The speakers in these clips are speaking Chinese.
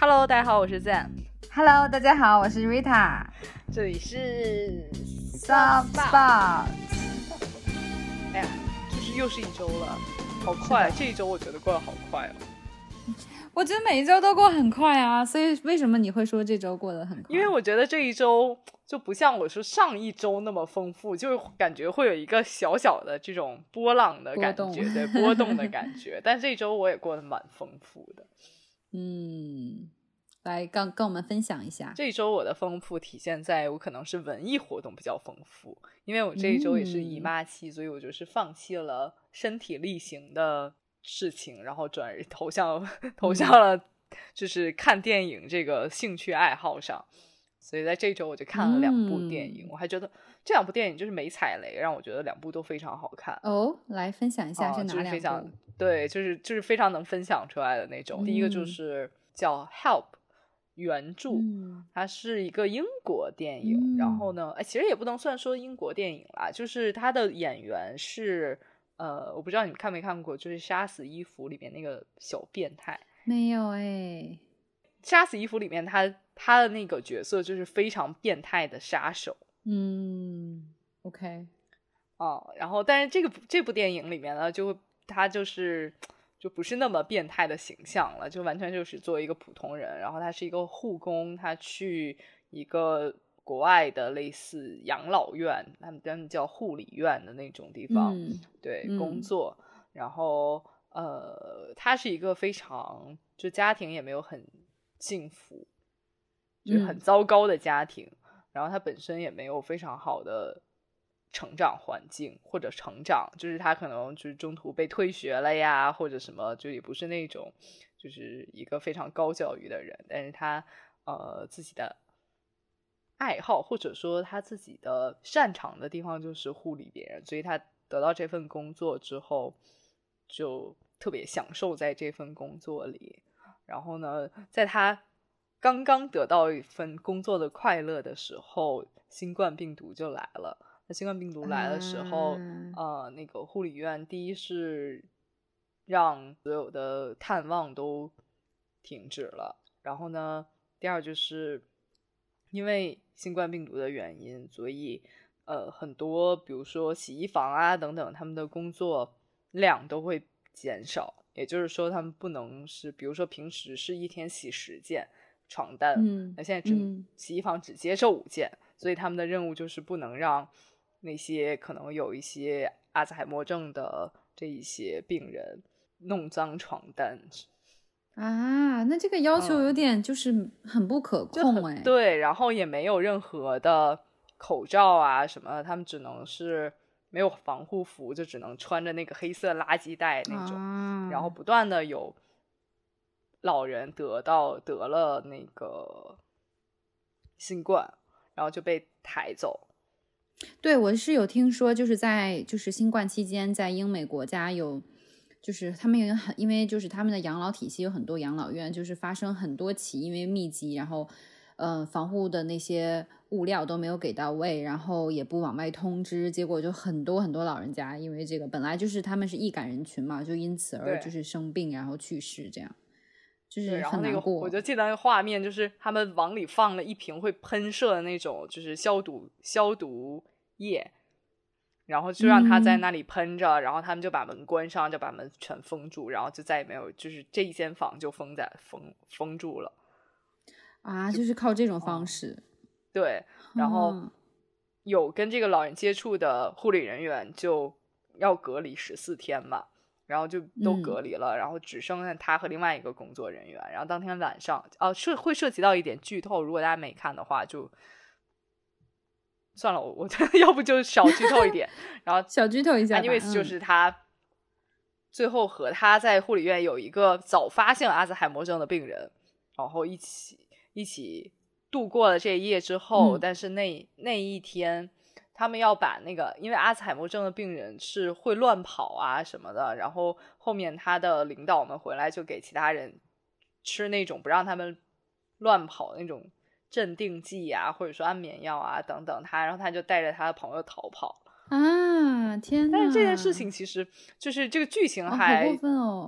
Hello，大家好，我是 Zen。Hello，大家好，我是 Rita。这里是 Soft Spot。哎呀，就是又是一周了，好快！这一周我觉得过得好快哦。我觉得每一周都过很快啊，所以为什么你会说这周过得很快？因为我觉得这一周就不像我说上一周那么丰富，就是感觉会有一个小小的这种波浪的感波觉，对波动的感觉。但这一周我也过得蛮丰富的。嗯，来跟跟我们分享一下。这一周我的丰富体现在我可能是文艺活动比较丰富，因为我这一周也是姨妈期，所以我就是放弃了身体力行的事情，然后转而投向投向了就是看电影这个兴趣爱好上。所以在这周我就看了两部电影，嗯我还觉得这两部电影就是没踩雷，让我觉得两部都非常好看。哦，来分享一下啊是哪就是非常两部？对，就是就是非常能分享出来的那种。第一个就嗯是叫《Help》原著，嗯它是一个英国电影，然嗯后呢，哎，其实也不能算说英国电影啦，就是它的演员是呃，我不知道你们看没看过，就是《杀死伊芙》里面那个小变态，没有哎。《杀死伊芙》里面他他的那个角色就是非常变态的杀手。嗯，OK。哦，然后但是这个这部电影里面呢，就他就是就不是那么变态的形象了，就完全就是作为一个普通人，然后他是一个护工，他去一个国外的类似养老院，他们他们叫护理院的那种地方，嗯对嗯工作，然后呃，他是一个非常就家庭也没有很幸福，就很嗯糟糕的家庭，然后他本身也没有非常好的成长环境或者成长，就是他可能就是中途被退学了呀，或者什么，就也不是那种就是一个非常高教育的人，但是他呃自己的爱好或者说他自己的擅长的地方就是护理别人，所以他得到这份工作之后就特别享受在这份工作里。然后呢，在他刚刚得到一份工作的快乐的时候，新冠病毒就来了。那新冠病毒来的时候，啊呃，那个护理院第一是让所有的探望都停止了，然后呢，第二就是因为新冠病毒的原因，所以呃，很多比如说洗衣房啊等等，他们的工作量都会减少。也就是说，他们不能是，比如说平时是一天洗十件床单，嗯那现在只、嗯洗衣房只接受五件，所以他们的任务就是不能让那些可能有一些阿兹海默症的这一些病人弄脏床单，啊，那这个要求嗯有点就是很不可控哎。很对，然后也没有任何的口罩啊什么，他们只能是没有防护服，就只能穿着那个黑色垃圾袋那种。啊，然后不断的有老人得到得了那个新冠，然后就被抬走。对，我是有听说，就是在就是新冠期间，在英美国家有，就是他们有很，因为就是他们的养老体系有很多养老院，就是发生很多起因为密集，然后呃防护的那些物料都没有给到位，然后也不往外通知，结果就很多很多老人家因为这个本来就是他们是易感人群嘛，就因此而就是生病然后去世，这样就是，然后那个。我就记得那个画面，就是他们往里放了一瓶会喷射的那种，就是消毒消毒液，然后就让他在嗯那里喷着，然后他们就把门关上，就把门全封住，然后就再也没有，就是这一间房就封在封封住了。啊，就是靠这种哦方式，对，然后嗯有跟这个老人接触的护理人员就要隔离十四天嘛，然后就都嗯隔离了，然后只剩下他和另外一个工作人员。然后当天晚上，哦、涉会涉及到一点剧透，如果大家没看的话，就算了，我我 要不就少剧透一点。然后小剧透一下吧。anyways，就嗯是他最后和他在护理院有一个早发现阿兹海默症的病人，然后一起一起度过了这一夜之后，嗯但是那那一天。他们要把那个，因为阿兹海默症的病人是会乱跑啊什么的，然后后面他的领导们回来就给其他人吃那种不让他们乱跑的那种镇定剂啊，或者说安眠药啊等等他，然后他就带着他的朋友逃跑，啊，呀，天但是这件事情其实就是这个剧情还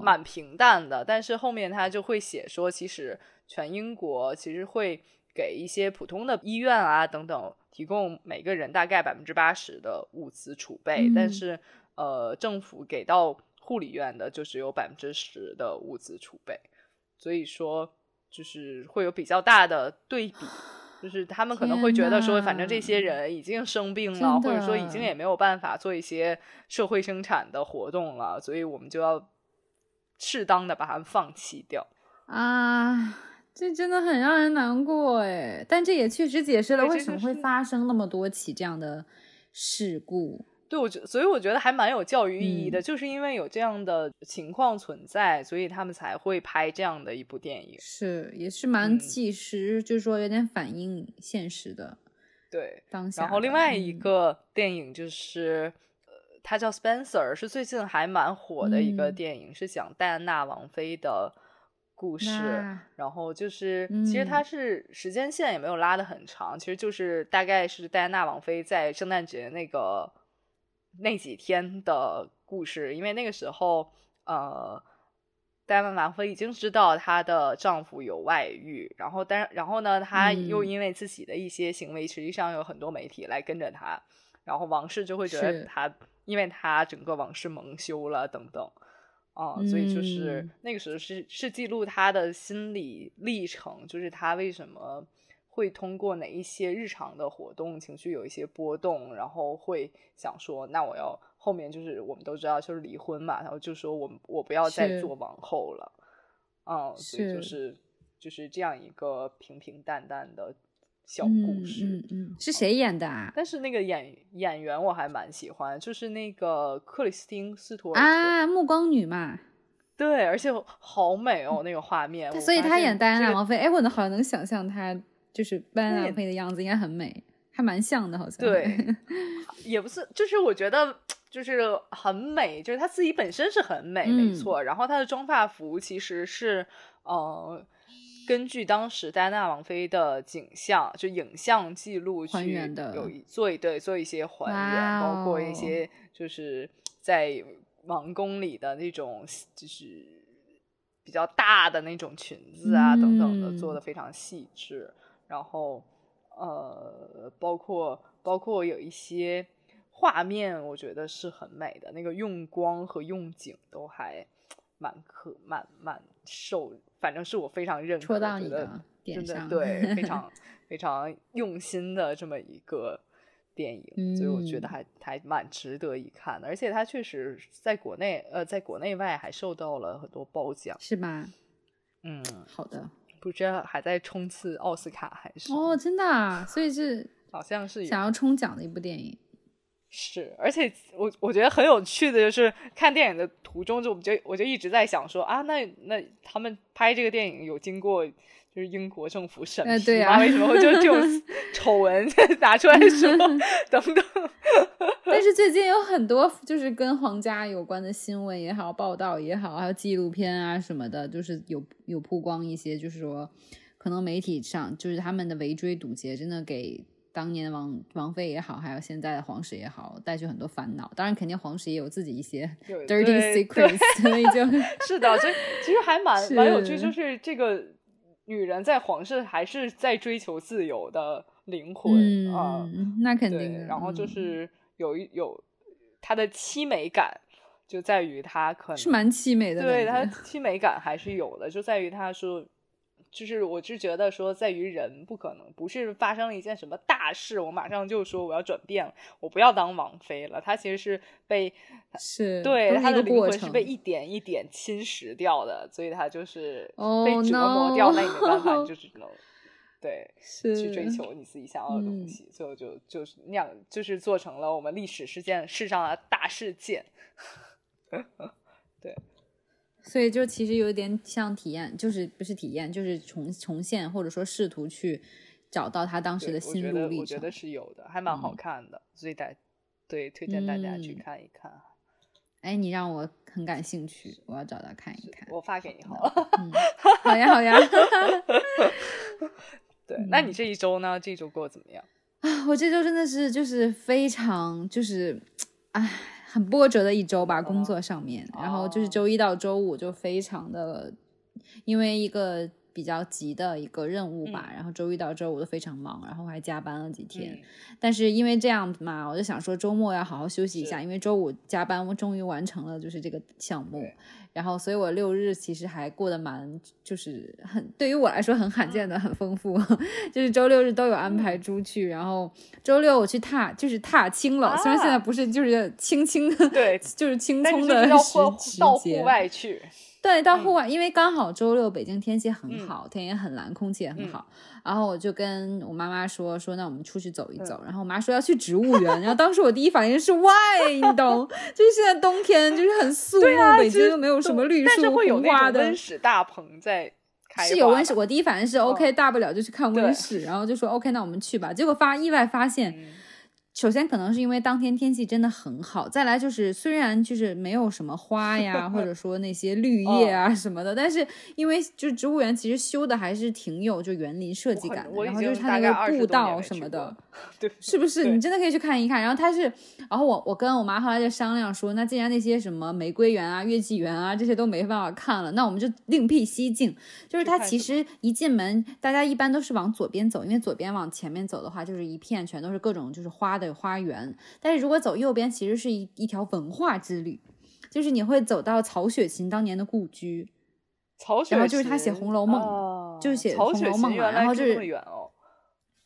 蛮平淡的，但是后面他就会写说，其实全英国其实会给一些普通的医院啊等等提供每个人大概百分之八十的物资储备，但嗯是呃政府给到护理院的就只有百分之十的物资储备，所以说就是会有比较大的对比。就是他们可能会觉得说，反正这些人已经生病了，或者说已经也没有办法做一些社会生产的活动了，所以我们就要适当的把他们放弃掉。啊，这真的很让人难过哎。但这也确实解释了为什么会发生那么多起这样的事故。对，我觉，所以我觉得还蛮有教育意义的，嗯就是因为有这样的情况存在，所以他们才会拍这样的一部电影。是，也是蛮嗯纪实，就是说有点反映现实的对，当下。然后另外一嗯个电影就是，呃，它叫《Spencer》，是最近还蛮火的一个嗯电影，是讲戴安娜王妃的故事。然后就是，其实它嗯是时间线也没有拉的很长，其实就是大概是戴安娜王妃在圣诞节那个那几天的故事，因为那个时候，呃。戴安娜王妃已经知道她的丈夫有外遇，然后但然后呢，她又嗯因为自己的一些行为，实际上有很多媒体来跟着她，然后王室就会觉得她，因为她整个王室蒙羞了等等，啊、所以就是嗯。那个时候是是记录他的心理历程，就是他为什么会通过哪一些日常的活动，情绪有一些波动，然后会想说，那我要后面就是我们都知道就是离婚嘛，然后就说我我不要再做王后了，嗯，所以就是是。就是这样一个平平淡淡的小故嗯事。嗯嗯，是谁演的啊？但是那个演演员我还蛮喜欢，就是那个克里斯汀斯图尔特，啊，暮光女嘛，对，而且好美哦，那个画面。所以她演戴安娜王妃，哎，我能好像能想象她就是戴安娜王妃的样子，应该很美，还蛮像的，好像。对，也不是，就是我觉得就是很美，就是她自己本身是很美，没嗯错。然后她的妆发服其实是呃，根据当时戴安娜王妃的景象，就影像记录去还原的有一做一对做一些还原，包括一哦些就是在王宫里的那种就是比较大的那种裙子啊、等等的，做嗯的非常细致。然后呃，包括包括有一些画面，我觉得是很美的，那个用光和用景都还蛮可蛮蛮受，反正是我非常认可，戳到觉得你的点真的对，非 常非常用心的这么一个电影，所以我觉得嗯还还蛮值得一看的，而且它确实在国内呃在国内外还受到了很多褒奖，是吧？嗯，好的。不知道还在冲刺奥斯卡还是哦，真的啊，所以是好像是想要冲奖的一部电影。是，而且我我觉得很有趣的就是看电影的途中，就我就我就一直在想说啊，那那他们拍这个电影有经过就是英国政府审批吗？呃对啊为什么会就这种 丑闻拿出来说 等等？但是最近有很多就是跟皇家有关的新闻也好，报道也好，还有纪录片啊什么的，就是有有曝光一些，就是说可能媒体上就是他们的围追堵截，真的给当年的王王菲也好，还有现在的皇室也好，带去很多烦恼。当然，肯定皇室也有自己一些 dirty secrets，所以就 是的，所以其实还蛮蛮有趣，就是这个女人在皇室还是在追求自由的灵魂嗯啊。那肯定。，然后就嗯是有一有她的凄美感，就在于她可能是蛮凄美的对它感觉，凄美感还是有的，就在于她说，就是我是觉得说，在于人不可能不是发生了一件什么大事，我马上就说我要转变了，我不要当王妃了。他其实是被是对都是一他的灵魂是被一点一点侵蚀掉的，所以他就是被 Oh 折磨掉，那也没办法，你就只能对。是去追求你自己想要的东嗯西，所以我就就是那样，就是做成了我们历史事件世上的大事件。所以就其实有点像体验，就是不是体验，就是重重现或者说试图去找到他当时的心路历程得我觉得。是有的，还蛮好嗯看的，所以大对推荐大家去嗯看一看。哎，你让我很感兴趣，我要找到看一看。我发给你好了。嗯，好呀好呀。对，那嗯你这一周呢？这一周过得怎么样？啊，我这周真的是就是非常就是唉，很波折的一周吧，工作上面。然后就是周一到周五就非常的，因为一个比较急的一个任务吧，然后周一到周五都非常忙，然后还加班了几天。但是因为这样嘛，我就想说周末要好好休息一下，因为周五加班，我终于完成了就是这个项目。然后，所以我六日其实还过得蛮，就是很对于我来说很罕见的很丰富，就是周六日都有安排出去。然后周六我去踏，就是踏青了，虽然现在不是就是轻轻的，对，就是轻松的时到户外去。对，到户外，因为刚好周六北京天气很好，天也很蓝，空气也很好。然后我就跟我妈妈说说，那我们出去走一走。然后我妈说要去植物园。然后当时我第一反应是 why，你懂？就是现在冬天就是很肃穆，北京又没有什么绿树红花的。温室大棚在开。是有温室，我第一反应是 OK，大不了就去看温室。然后就说 OK，那我们去吧。结果发意外发现。首先可能是因为当天天气真的很好，再来就是虽然就是没有什么花呀，或者说那些绿叶啊什么的，但是因为就是植物园其实修的还是挺有就园林设计感的，然后就是它那个步道什么的，对，是不是？你真的可以去看一看。然后它是，然后我我跟我妈后来就商量说，那既然那些什么玫瑰园啊、月季园啊这些都没办法看了，那我们就另辟蹊径。就是它其实一进门，大家一般都是往左边走，因为左边往前面走的话，就是一片全都是各种就是花。的花园，但是如果走右边，其实是一一条文化之旅，就是你会走到曹雪芹当年的故居，曹雪，然后就是他写《红楼梦》，就是写《红楼梦》嘛，然后就是。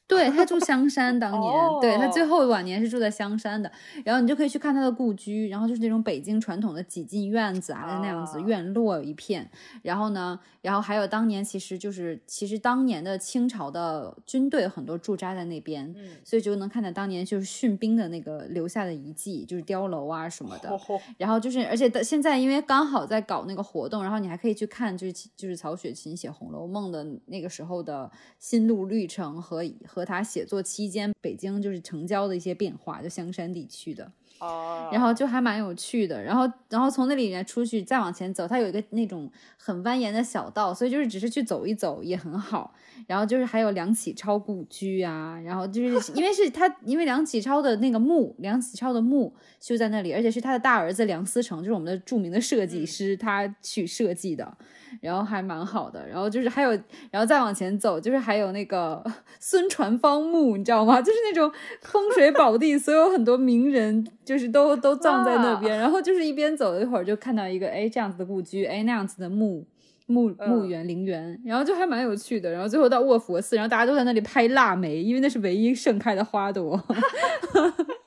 对他住香山，当年对他最后晚年是住在香山的，然后你就可以去看他的故居，然后就是那种北京传统的几进院子啊，那样子院落一片，然后呢，然后还有当年其实就是其实当年的清朝的军队很多驻扎在那边，所以就能看到当年就是训兵的那个留下的遗迹，就是碉楼啊什么的，然后就是而且现在因为刚好在搞那个活动，然后你还可以去看就是就是曹雪芹写《红楼梦》的那个时候的心路历程和。和他写作期间，北京就是城郊的一些变化，就香山地区的，哦，然后就还蛮有趣的。然后，然后从那里面出去，再往前走，它有一个那种很蜿蜒的小道，所以就是只是去走一走也很好。然后就是还有梁启超故居啊，然后就是 因为是他，因为梁启超的那个墓，梁启超的墓修在那里，而且是他的大儿子梁思成，就是我们的著名的设计师，他去设计的。然后还蛮好的，然后就是还有，然后再往前走，就是还有那个 孙传芳墓，你知道吗？就是那种风水宝地，所有很多名人就是都都葬在那边。然后就是一边走一会儿，就看到一个哎这样子的故居，哎那样子的墓墓墓园陵园，然后就还蛮有趣的。然后最后到卧佛寺，然后大家都在那里拍腊梅，因为那是唯一盛开的花朵。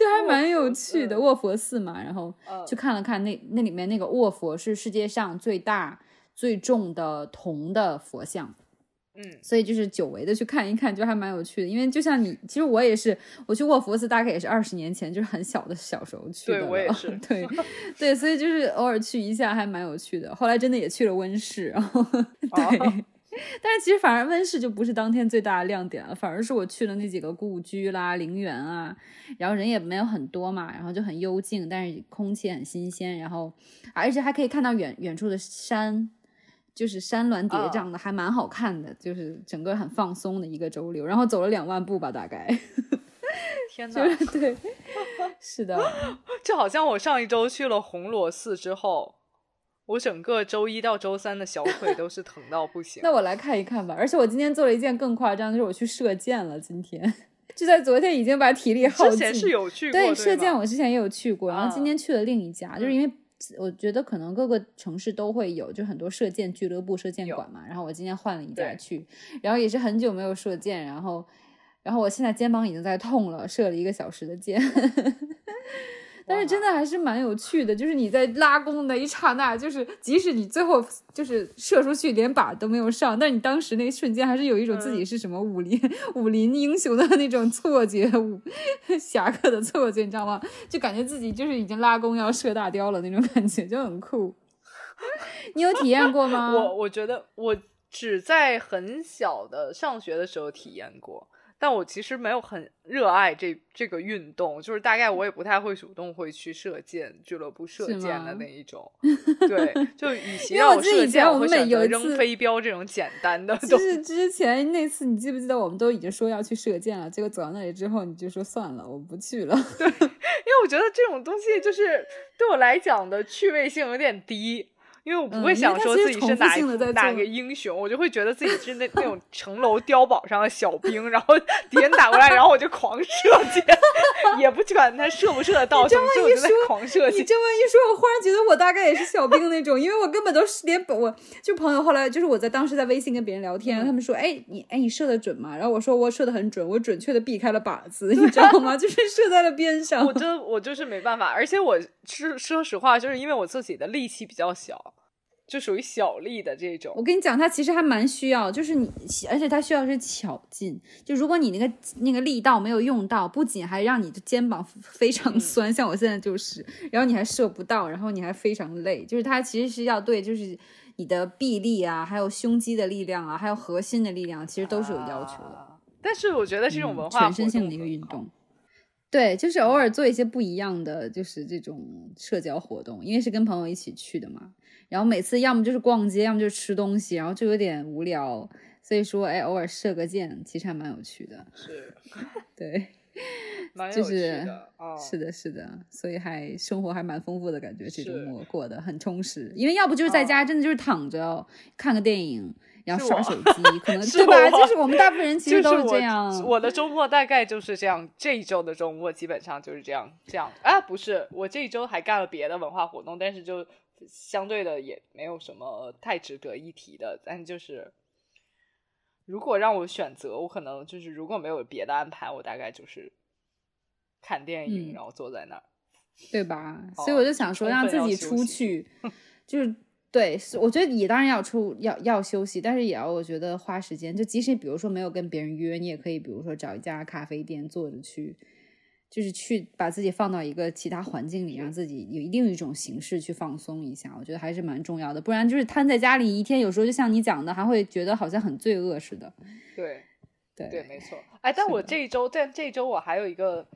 就还蛮有趣的卧佛寺嘛，然后去看了看那那里面那个卧佛是世界上最大最重的铜的佛像，嗯，所以就是久违的去看一看，就还蛮有趣的。因为就像你，其实我也是，我去卧佛寺大概也是二十年前，就是很小的小时候去的，对我也是，对对，所以就是偶尔去一下还蛮有趣的。后来真的也去了温室，然后对。但是其实反而温室就不是当天最大的亮点了，反而是我去了那几个故居啦、陵园啊，然后人也没有很多嘛，然后就很幽静，但是空气很新鲜，然后而且还可以看到远远处的山，就是山峦叠嶂的，还蛮好看的，就是整个很放松的一个周六，然后走了两万步吧，大概。天哪，对，是的，就好像我上一周去了红螺寺之后。我整个周一到周三的小腿 都是疼到不行。那我来看一看吧。而且我今天做了一件更夸张，就是我去射箭了。今天就在昨天已经把体力耗尽。之前是有去过。对，射箭我之前也有去过，然后今天去了另一家，就是因为我觉得可能各个城市都会有，就很多射箭俱乐部、射箭馆嘛。然后我今天换了一家去，然后也是很久没有射箭，然后，然后我现在肩膀已经在痛了，射了一个小时的箭。但是真的还是蛮有趣的，就是你在拉弓的一刹那，就是即使你最后就是射出去连靶都没有上，但你当时那一瞬间还是有一种自己是什么武林武林英雄的那种错觉，武 侠客的错觉，你知道吗？就感觉自己就是已经拉弓要射大雕了那种感觉，就很酷。你有体验过吗？我我觉得我只在很小的上学的时候体验过。但我其实没有很热爱这这个运动，就是大概我也不太会主动会去射箭俱乐部射箭的那一种。对，就与其让我射箭，我会选择扔飞镖这种简单的。就是之前那次，你记不记得我们都已经说要去射箭了，结果走到那里之后，你就说算了，我不去了。对，因为我觉得这种东西就是对我来讲的趣味性有点低。因为我不会想说自己是哪哪个英雄，我就会觉得自己是那那种城楼碉堡上的小兵，然后敌人打过来，然后我就狂射箭，也不管他射不射得到，这么一说，狂射你这么一说，我忽然觉得我大概也是小兵那种，因为我根本都是连我就朋友后来就是我在当时在微信跟别人聊天，他们说，哎你哎你射的准吗？然后我说我射的很准，我准确的避开了靶子，你知道吗？就是射在了边上。我真我就是没办法，而且我是说实话，就是因为我自己的力气比较小。就属于小力的这种。我跟你讲，它其实还蛮需要，就是你，而且它需要是巧劲。就如果你那个那个力道没有用到，不仅还让你的肩膀非常酸，像我现在就是，然后你还射不到，然后你还非常累。就是它其实是要对，就是你的臂力啊，还有胸肌的力量啊，还有核心的力量，其实都是有要求的。但是我觉得这种文化全身性的一个运动。对，就是偶尔做一些不一样的，就是这种社交活动，因为是跟朋友一起去的嘛。然后每次要么就是逛街，要么就是吃东西，然后就有点无聊。所以说，哎，偶尔射个箭，其实还蛮有趣的。是，对，蛮有趣的。是的，是的，所以还生活还蛮丰富的感觉，这周末过得很充实。因为要不就是在家，真的就是躺着看个电影，然后刷手机，可 能对吧？就是我们大部分人其实都是这样。我的周末大概就是这样，这一周的周末基本上就是这样。这样啊，不是，我这一周还干了别的文化活动，但是就。相对的也没有什么太值得一提的，但就是如果让我选择，我可能就是如果没有别的安排，我大概就是看电影，然后坐在那儿，对吧？所以我就想说，让自己出去，就是对，我觉得你当然要出要要休息，但是也要我觉得花时间，就即使比如说没有跟别人约，你也可以比如说找一家咖啡店坐着去。就是去把自己放到一个其他环境里，让自己有另一种形式去放松一下，我觉得还是蛮重要的。不然就是瘫在家里一天，有时候就像你讲的，还会觉得好像很罪恶似的。对，对对，没错。哎，但我这一周，但这一周我还有一个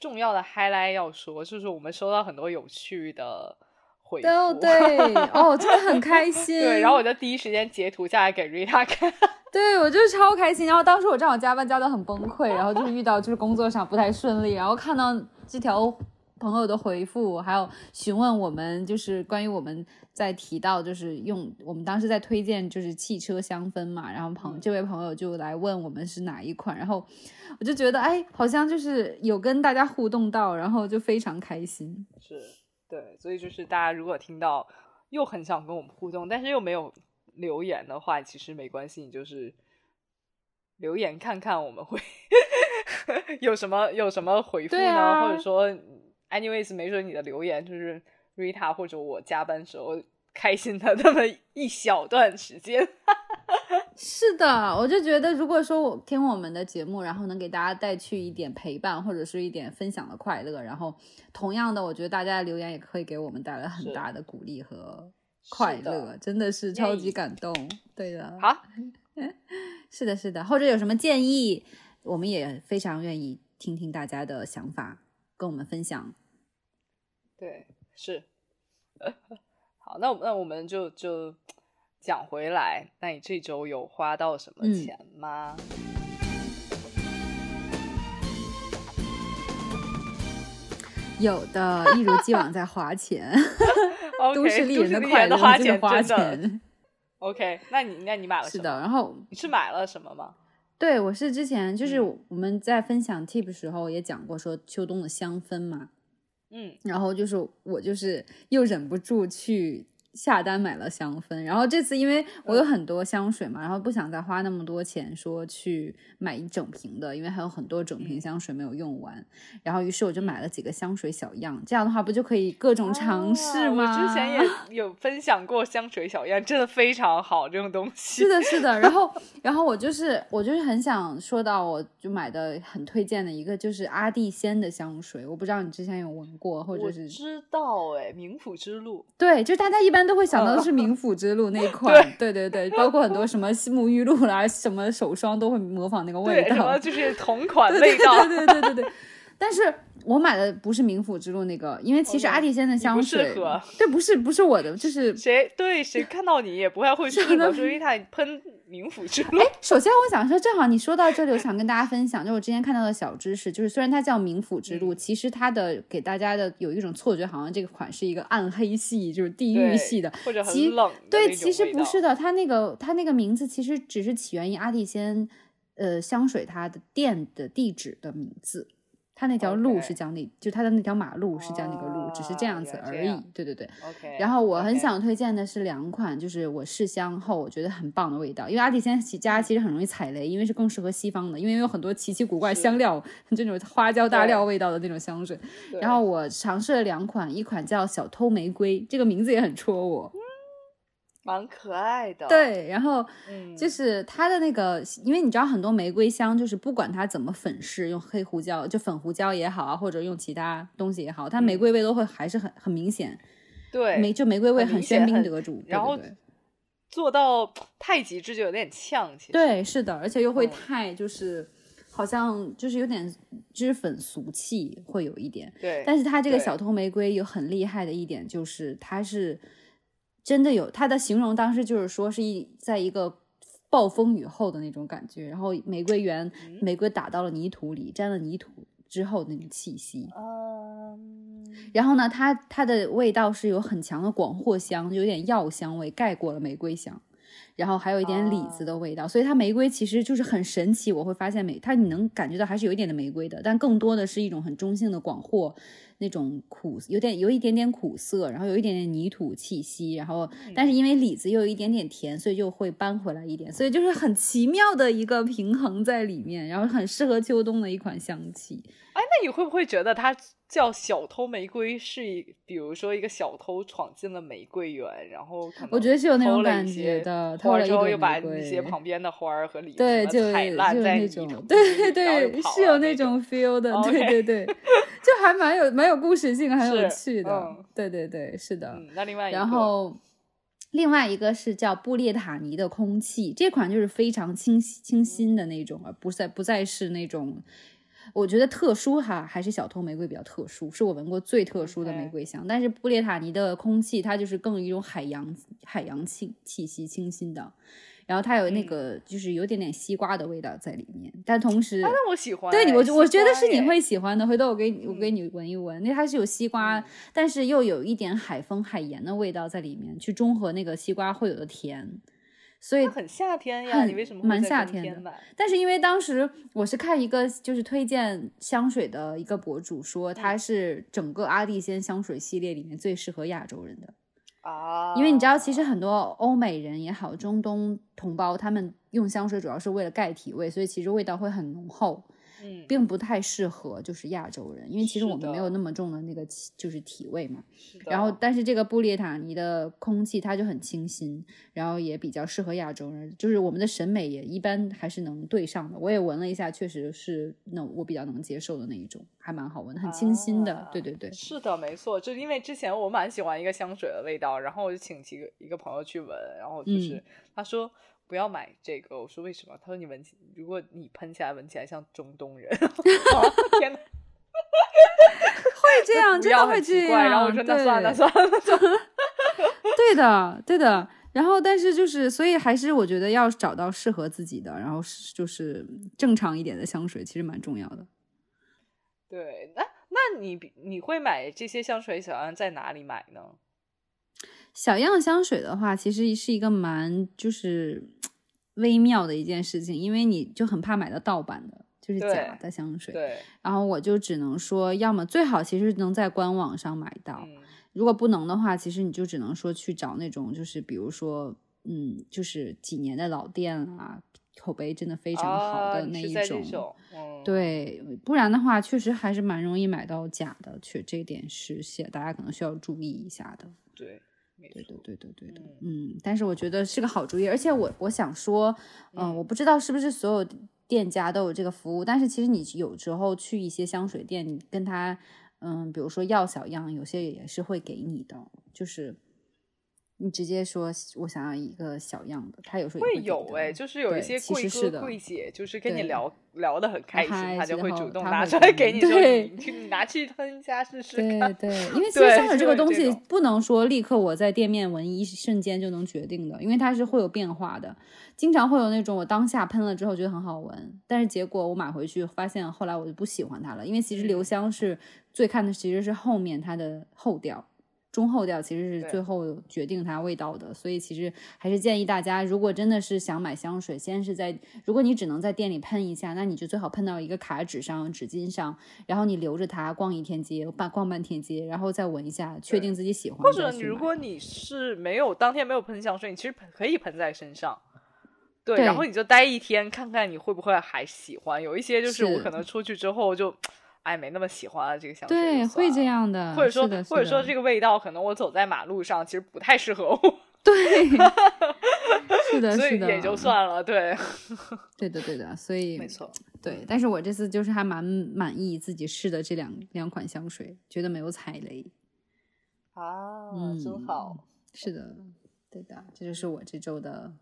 重要的 highlight 要说，就是我们收到很多有趣的回复。对，哦，真的很开心。对，然后我就第一时间截图下来给瑞塔看。对，我就是超开心。然后当时我正好加班加的很崩溃，然后就是遇到就是工作上不太顺利，然后看到这条朋友的回复，还有询问我们就是关于我们在提到就是用我们当时在推荐就是汽车香氛嘛，然后朋这位朋友就来问我们是哪一款，然后我就觉得哎，好像就是有跟大家互动到，然后就非常开心。是对，所以就是大家如果听到又很想跟我们互动，但是又没有。留言的话其实没关系，你就是留言看看我们会 有什么有什么回复呢？或者说，anyways，没准你的留言就是 Rita 或者我加班时候开心的那么一小段时间。是的，我就觉得如果说我听我们的节目，然后能给大家带去一点陪伴或者是一点分享的快乐，然后同样的，我觉得大家的留言也可以给我们带来很大的鼓励和。快乐真的是超级感动，对的。好，是的，是的。或者有什么建议，我们也非常愿意听听大家的想法，跟我们分享。对，是。好，那那我们就就讲回来。那你这周有花到什么钱吗？有的，一如既往在花钱。都市丽人的快乐，花钱花钱。OK，那你那你买了是的，然后你是买了什么吗？对，我是之前就是我们在分享 tip 时候也讲过，说秋冬的香氛嘛，嗯，然后就是我就是又忍不住去。下单买了香氛，然后这次因为我有很多香水嘛，然后不想再花那么多钱说去买一整瓶的，因为还有很多整瓶香水没有用完，然后于是我就买了几个香水小样，这样的话不就可以各种尝试吗？我之前也 有分享过香水小样，真的非常好，这种东西。是的，是的。然后，然后我就是我就是很想说到，我就买的很推荐的一个就是阿蒂仙的香水，我不知道你之前有闻过或者是知道哎，冥府之路。对，就大家一般。般都会想到的是冥府之路那一款，对对对，包括很多什么沐浴露啦，什么手霜都会模仿那个味道，什么就是同款味道，对对对对对。但是我买的不是冥府之路那个，因为其实阿蒂仙的香水，对，不是不是我的，就是 谁对谁看到你也不太会 适合，因为它喷。冥府之路。哎，首先我想说，正好你说到这里，我想跟大家分享，就是我之前看到的小知识，就是虽然它叫冥府之路，其实它的给大家的有一种错觉，好像这个款是一个暗黑系，就是地狱系的，或者很冷。对，其实不是的，它那个它那个名字其实只是起源于阿蒂仙，呃，香水它的店的地址的名字。它那条路是叫那，就它的那条马路是叫那个路，只是这样子而已。对对对。然后我很想推荐的是两款，就是我试香后我觉得很棒的味道。因为阿蒂仙家其实很容易踩雷，因为是更适合西方的，因为有很多奇奇古怪香料，这种花椒大料味道的那种香水。然后我尝试了两款，一款叫小偷玫瑰，这个名字也很戳我。蛮可爱的，对，然后就是它的那个，因为你知道很多玫瑰香，就是不管它怎么粉饰，用黑胡椒就粉胡椒也好啊，或者用其他东西也好，它玫瑰味都会还是很很明显。对，玫就玫瑰味很喧宾夺主，然后做到太极致就有点呛，其实对，是的，而且又会太就是好像就是有点脂粉俗气，会有一点。对，但是它这个小偷玫瑰有很厉害的一点，就是它是。真的有他的形容，当时就是说是一在一个暴风雨后的那种感觉，然后玫瑰园玫瑰打到了泥土里，沾了泥土之后那种气息。嗯，然后呢，它它的味道是有很强的广藿香，有点药香味盖过了玫瑰香，然后还有一点李子的味道，所以它玫瑰其实就是很神奇。我会发现玫它你能感觉到还是有一点的玫瑰的，但更多的是一种很中性的广藿。那种苦，有点有一点点苦涩，然后有一点点泥土气息，然后但是因为李子又有一点点甜，所以就会搬回来一点，所以就是很奇妙的一个平衡在里面，然后很适合秋冬的一款香气。哎，那你会不会觉得它？叫小偷玫瑰是一，比如说一个小偷闯进了玫瑰园，然后我觉得是有那种感觉的，偷了之后又把那些旁边的花儿和李对就踩烂在泥土，对对对，是有那种 feel 的，对对对，就还蛮有蛮有故事性，很有趣的，对对对，是的。那另外一个然后另外一个是叫布列塔尼的空气，这款就是非常清清新的那种，而不再不再是那种。我觉得特殊哈，还是小偷玫瑰比较特殊，是我闻过最特殊的玫瑰香。但是布列塔尼的空气，它就是更一种海洋海洋气气息，清新的。然后它有那个就是有点点西瓜的味道在里面，但同时，那我喜欢。对你，我我觉得是你会喜欢的。回头我给你我给你闻一闻，那它是有西瓜，但是又有一点海风海盐的味道在里面，去中和那个西瓜会有的甜。所以很夏天呀，你为什么蛮夏天的？但是因为当时我是看一个就是推荐香水的一个博主说，它是整个阿蒂仙香水系列里面最适合亚洲人的啊。因为你知道，其实很多欧美人也好，中东同胞他们用香水主要是为了盖体味，所以其实味道会很浓厚。并不太适合就是亚洲人，因为其实我们没有那么重的那个就是体味嘛。然后，但是这个布列塔尼的空气它就很清新，然后也比较适合亚洲人，就是我们的审美也一般还是能对上的。我也闻了一下，确实是那我比较能接受的那一种，还蛮好闻的，很清新的。对对对，是的，没错。就因为之前我蛮喜欢一个香水的味道，然后我就请几个一个朋友去闻，然后就是他说。不要买这个，我说为什么？他说你闻起，如果你喷起来闻起来像中东人，天哪，会这样，真的会这样。然后我说那算了算了，对的对的。然后但是就是，所以还是我觉得要找到适合自己的，然后就是正常一点的香水，其实蛮重要的。对，那那你你会买这些香水，想要在哪里买呢？小样香水的话，其实是一个蛮就是微妙的一件事情，因为你就很怕买到盗版的，就是假的香水。对。然后我就只能说，要么最好其实能在官网上买到，如果不能的话，其实你就只能说去找那种就是比如说，嗯，就是几年的老店啊，口碑真的非常好的那一种。对，不然的话，确实还是蛮容易买到假的，确这点是写大家可能需要注意一下的。对。对的，对的，对的，嗯，但是我觉得是个好主意，而且我我想说，嗯，我不知道是不是所有店家都有这个服务，但是其实你有时候去一些香水店，你跟他，嗯，比如说要小样，有些也是会给你的，就是。你直接说我想要一个小样的，他有时候会也有哎，就是有一些贵哥贵姐，就是跟你聊聊的很开心，他就会主动拿出来给你说，你拿去喷一下试试看。对对，因为其实香水这个东西不能说立刻我在店面闻一瞬间就能决定的，因为它是会有变化的。经常会有那种我当下喷了之后觉得很好闻，但是结果我买回去发现后来我就不喜欢它了，因为其实留香是最看的其实是后面它的后调。中后调其实是最后决定它味道的，所以其实还是建议大家，如果真的是想买香水，先是在如果你只能在店里喷一下，那你就最好喷到一个卡纸上、纸巾上，然后你留着它逛一天街，半逛半天街，然后再闻一下，确定自己喜欢。或者你如果你是没有当天没有喷香水，你其实可以喷在身上，对，然后你就待一天，看看你会不会还喜欢。有一些就是我可能出去之后就。哎，没那么喜欢了这个香水，对，会这样的，或者说，或者说这个味道，可能我走在马路上，其实不太适合我。对，是的，所以也就算了。对，对的，对的，所以没错。对，但是我这次就是还蛮满意自己试的这两两款香水，觉得没有踩雷。啊，真好。是的，对的，这就是我这周的。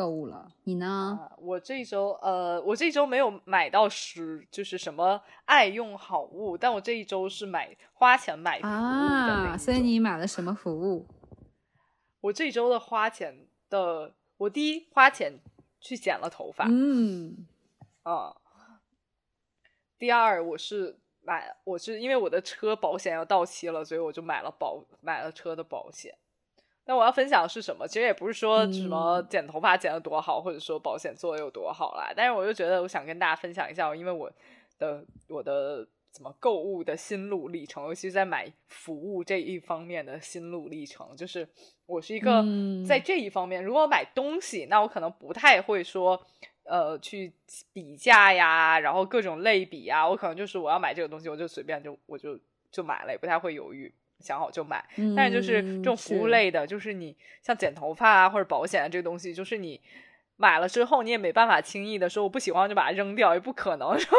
购物了，你呢？我这一周，呃，我这一周没有买到实，就是什么爱用好物，但我这一周是买花钱买服务啊。所以你买了什么服务？我这周的花钱的，我第一花钱去剪了头发，嗯，啊。第二，我是买，我是因为我的车保险要到期了，所以我就买了保，买了车的保险。那我要分享的是什么？其实也不是说什么剪头发剪的多好，或者说保险做的有多好啦。但是我就觉得，我想跟大家分享一下，因为我的我的怎么购物的心路历程，尤其是在买服务这一方面的心路历程。就是我是一个在这一方面，如果买东西，那我可能不太会说呃去比价呀，然后各种类比啊，我可能就是我要买这个东西，我就随便就我就就买了，也不太会犹豫。想好就买，但是就是这种服务类的，就是你像剪头发啊或者保险啊这个东西，就是你买了之后你也没办法轻易的说我不喜欢就把它扔掉，也不可能。说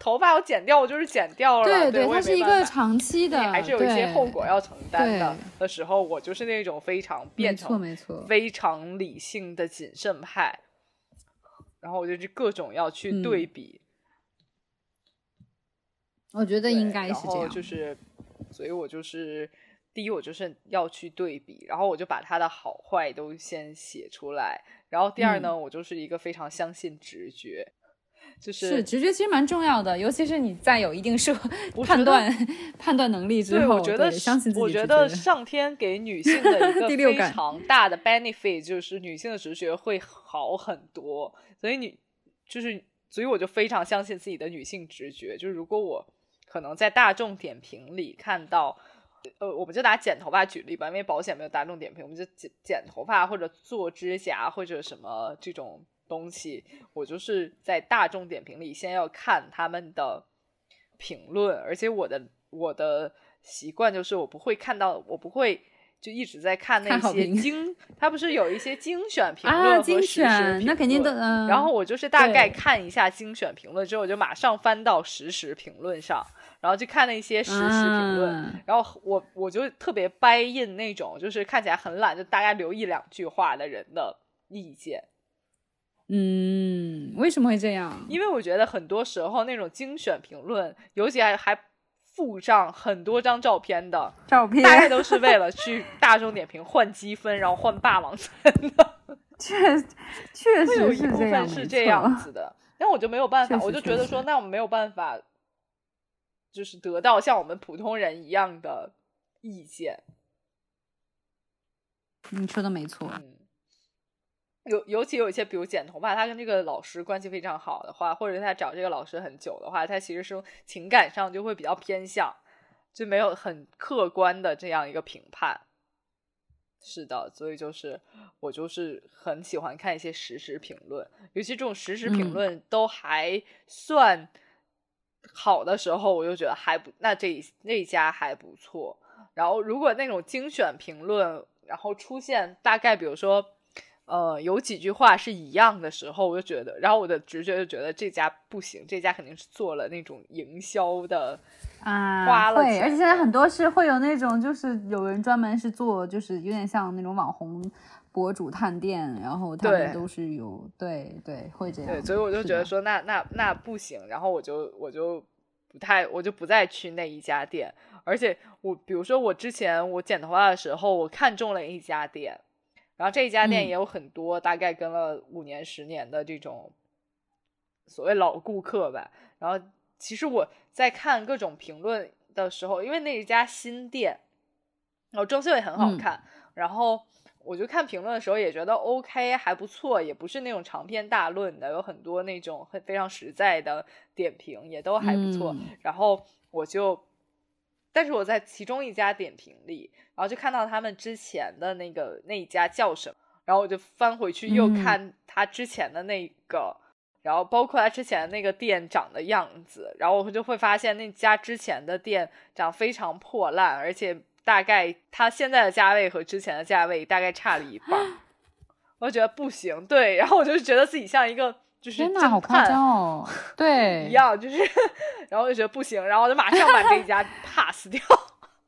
头发我剪掉我就是剪掉了，对对，它是一个长期。的，还是有一些后果要承担的的时候，我就是那种非常变成没错。非常理性的谨慎派，然后我就各种要去对比，我觉得应该是这样，就是。所以我就是第一，我就是要去对比，然后我就把它的好坏都先写出来。然后第二呢，我就是一个非常相信直觉，就是直觉其实蛮重要的，尤其是你在有一定社 判断判断能力之后，我觉得相信自己。我觉得上天给女性的一 个非常大的 benefit 就是女性的直觉会好很多。所以你就是，所以我就非常相信自己的女性直觉。就是如果我。可能在大众点评里看到，呃，我们就拿剪头发举例吧，因为保险没有大众点评，我们就剪剪头发或者做指甲或者什么这种东西，我就是在大众点评里先要看他们的评论，而且我的我的习惯就是我不会看到，我不会。就一直在看那些精，他不是有一些精选评论和实时评论，那肯定的。然后我就是大概看一下精选评论之后，我就马上翻到实时评论上，然后就看那些实时评论。然后我我就特别掰印那种，就是看起来很懒，就大概留一两句话的人的意见。嗯，为什么会这样？因为我觉得很多时候那种精选评论，尤其还还。附上很多张照片的照片，大概都是为了去 大众点评换积分，然后换霸王餐的。确确实是这样，是这样子的。那我就没有办 法，我就觉得说，那我们没有办法，就是得到像我们普通人一样的意见。你说的没错。嗯尤尤其有一些，比如剪头发，他跟这个老师关系非常好的话，或者他找这个老师很久的话，他其实是情感上就会比较偏向，就没有很客观的这样一个评判。是的，所以就是我就是很喜欢看一些实时评论，尤其这种实时评论都还算好的时候，我就觉得还不那这那家还不错。然后如果那种精选评论，然后出现大概比如说。呃，有几句话是一样的时候，我就觉得，然后我的直觉就觉得这家不行，这家肯定是做了那种营销的啊，花了会，而且现在很多是会有那种，就是有人专门是做，就是有点像那种网红博主探店，然后他们都是有，对对，会这样。对，所以我就觉得说那那那不行，然后我就我就不太我就不再去那一家店，而且我比如说我之前我剪头发的时候，我看中了一家店，然后这一家店嗯。也有很多、大概跟了五年十年的这种所谓老顾客吧，然后其实我在看各种评论的时候，因为那一家新店，然后装修也很好嗯。看，然后我就看评论的时候也觉得 OK 还不错，也不是那种长篇大论的，有很多那种很非常实在的点评，也都还不错。嗯然后我就，但是我在其中一家点评里，然后就看到他们之前的那个那一家叫什么，然后我就翻回去又嗯看他之前的那个。然后包括他之前的那个店长的样子，然后我就会发现那家之前的店长非常破烂，而且大概它现在的价位和之前的价位大概差了一半儿，我就觉得不行，对，然后我就觉得自己像一个就是真的，好夸探张哦！对一，样，就是，然后就觉得不行，然后我就马上把这一家 pass 掉，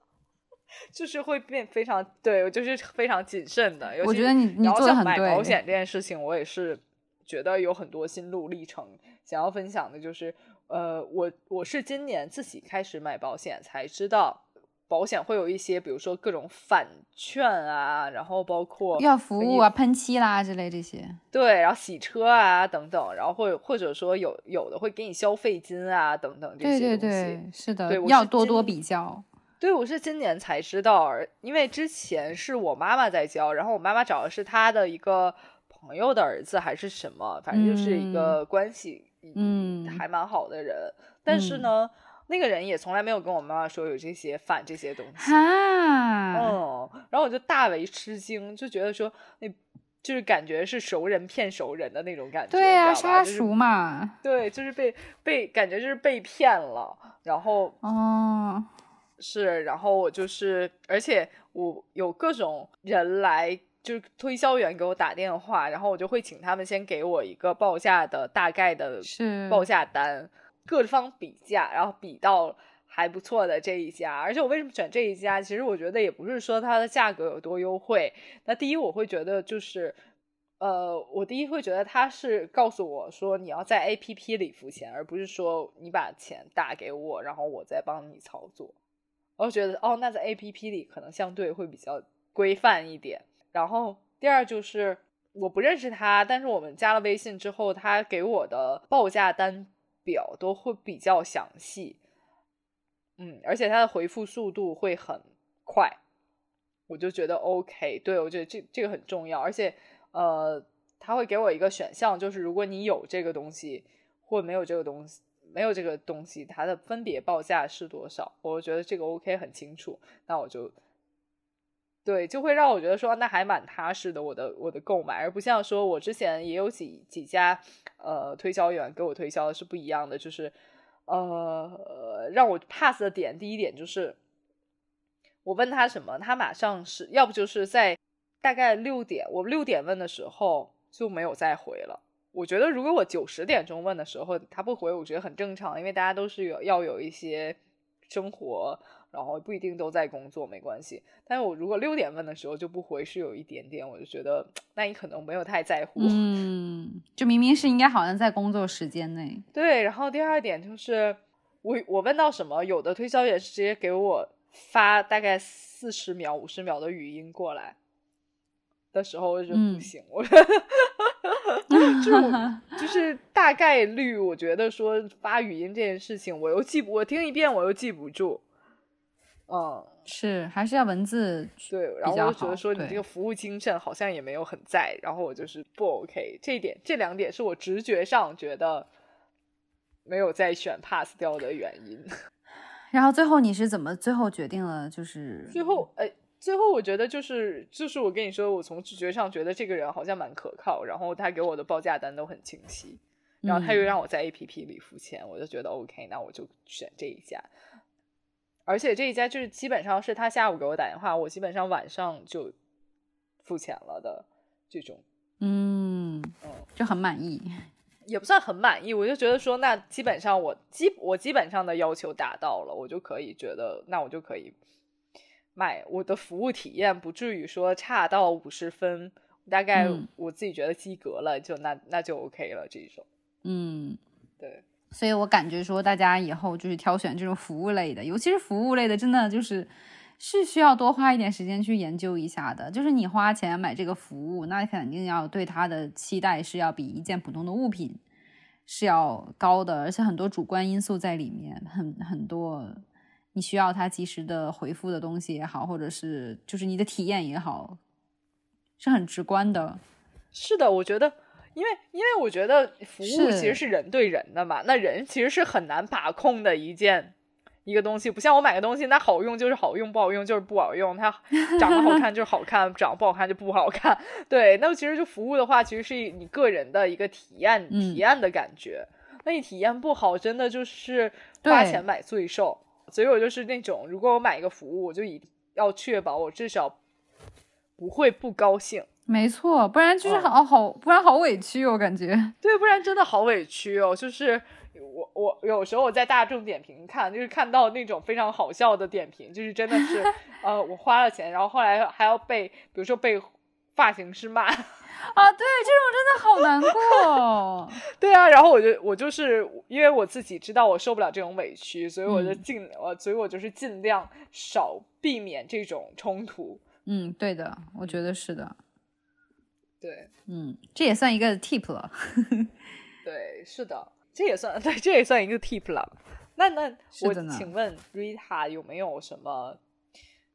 就是会变非常对我就是非常谨慎的，尤其我觉得你你做的很对。保险这件事情，我也是觉得有很多心路历程想要分享的，就是呃，我我是今年自己开始买保险才知道。保险会有一些，比如说各种返券啊，然后包括要服务啊、喷漆啦之类这些，对，然后洗车啊等等，然后或或者说有有的会给你消费金啊等等这些东西。对，是的，要多多比较。对，我是今年才知道，而因为之前是我妈妈在教，然后我妈妈找的是她的一个朋友的儿子还是什么，反正就是一个关系嗯还蛮好的人，但是嗯呢，那个人也从来没有跟我妈妈说有这些反这些东西。啊，嗯，然后我就大为吃惊，就觉得说那。就是感觉是熟人骗熟人的那种感觉，对呀、呀、杀就是熟嘛。对，就是被被感觉就是被骗了，然后哦，是，然后我就是，而且我有各种人来，就是推销员给我打电话，然后我就会请他们先给我一个报价的大概的是报价单，各方比价，然后比到还不错的这一家。而且我为什么选这一家？其实我觉得也不是说它的价格有多优惠。那第一，我会觉得就是，呃，我第一会觉得他是告诉我说你要在 A P P 里付钱，而不是说你把钱打给我，然后我再帮你操作。我觉得哦，那在 A P P 里可能相对会比较规范一点。然后第二就是我不认识他，但是我们加了微信之后，他给我的报价单表都会比较详细，嗯，而且他的回复速度会很快，我就觉得 OK。对我觉得这这个很重要，而且呃，他会给我一个选项，就是如果你有这个东西或没有这个东西。没有这个东西，它的分别报价是多少？我觉得这个 OK 很清楚，那我就对，就会让我觉得说那还蛮踏实的，我的我的购买，而不像说我之前也有几几家呃推销员给我推销的是不一样的，就是呃让我 pass 的点，第一点就是我问他什么，他马上是要不就是在大概六点，我六点问的时候就没有再回了。我觉得如果我九十点钟问的时候他不回，我觉得很正常，因为大家都是有要有一些生活，然后不一定都在工作，没关系。但是我如果六点问的时候就不回，是有一点点，我就觉得那你可能没有太在乎。嗯，就明明是应该好像在工作时间内。对，然后第二点就是我我问到什么，有的推销员是直接给我发大概四十秒、五十秒的语音过来的时候，我就嗯不行，我就 就是大概率，我觉得说发语音这件事情，我又记不，我听一遍我又记不住，嗯，是，还是要文字对，然后我就觉得说你这个服务精神好像也没有很在，然后我就是不 OK，这一点这两点是我直觉上觉得没有再选 pass 掉的原因。然后最后你是怎么最后决定了？就是最后，呃，最后我觉得就是就是我跟你说，我从直觉上觉得这个人好像蛮可靠，然后他给我的报价单都很清晰，然后他又嗯让我在 A P P 里付钱，我就觉得 OK，那我就选这一家。而且这一家就是基本上是他下午给我打电话，我基本上晚上就付钱了的这种。嗯，嗯，就很满意。也不算很满意，我就觉得说，那基本上我基我基本上的要求达到了，我就可以觉得，那我就可以买我的服务体验，不至于说差到五十分，大概我自己觉得及格了，就那那就 OK 了这种。嗯，对，所以我感觉说，大家以后就是挑选这种服务类的，尤其是服务类的，真的就是是需要多花一点时间去研究一下的。就是你花钱买这个服务，那肯定要对它的期待是要比一件普通的物品是要高的，而且很多主观因素在里面，很很多你需要它及时的回复的东西也好，或者是就是你的体验也好，是很直观的。是的，我觉得。因为，因为我觉得服务其实是人对人的嘛，那人其实是很难把控的一件一个东西，不像我买个东西，那好用就是好用，不好用就是不好用，它 长得好看就是好看，长得不好看就不好看。对，那么其实就服务的话，其实是你个人的一个体验，体验的感觉。那你体验不好，真的就是花钱买罪受。所以我就是那种，如果我买一个服务，我就一要确保我至少不会不高兴。没错，不然就是好好，不然好委屈哦，感觉。对，不然真的好委屈哦。就是我我有时候我在大众点评看，就是看到那种非常好笑的点评，就是真的是，呃，我花了钱，然后后来还要被，比如说被发型师骂。啊，对，这种真的好难过。对啊，然后我就我就是因为我自己知道我受不了这种委屈，所以我就尽呃，所以我就是尽量少避免这种冲突。嗯，对的，我觉得是的。对，嗯，这也算一个 tip 了。对，是的，这也算 对，这也算一个 tip 了。那那我请问 Rita 有没有什么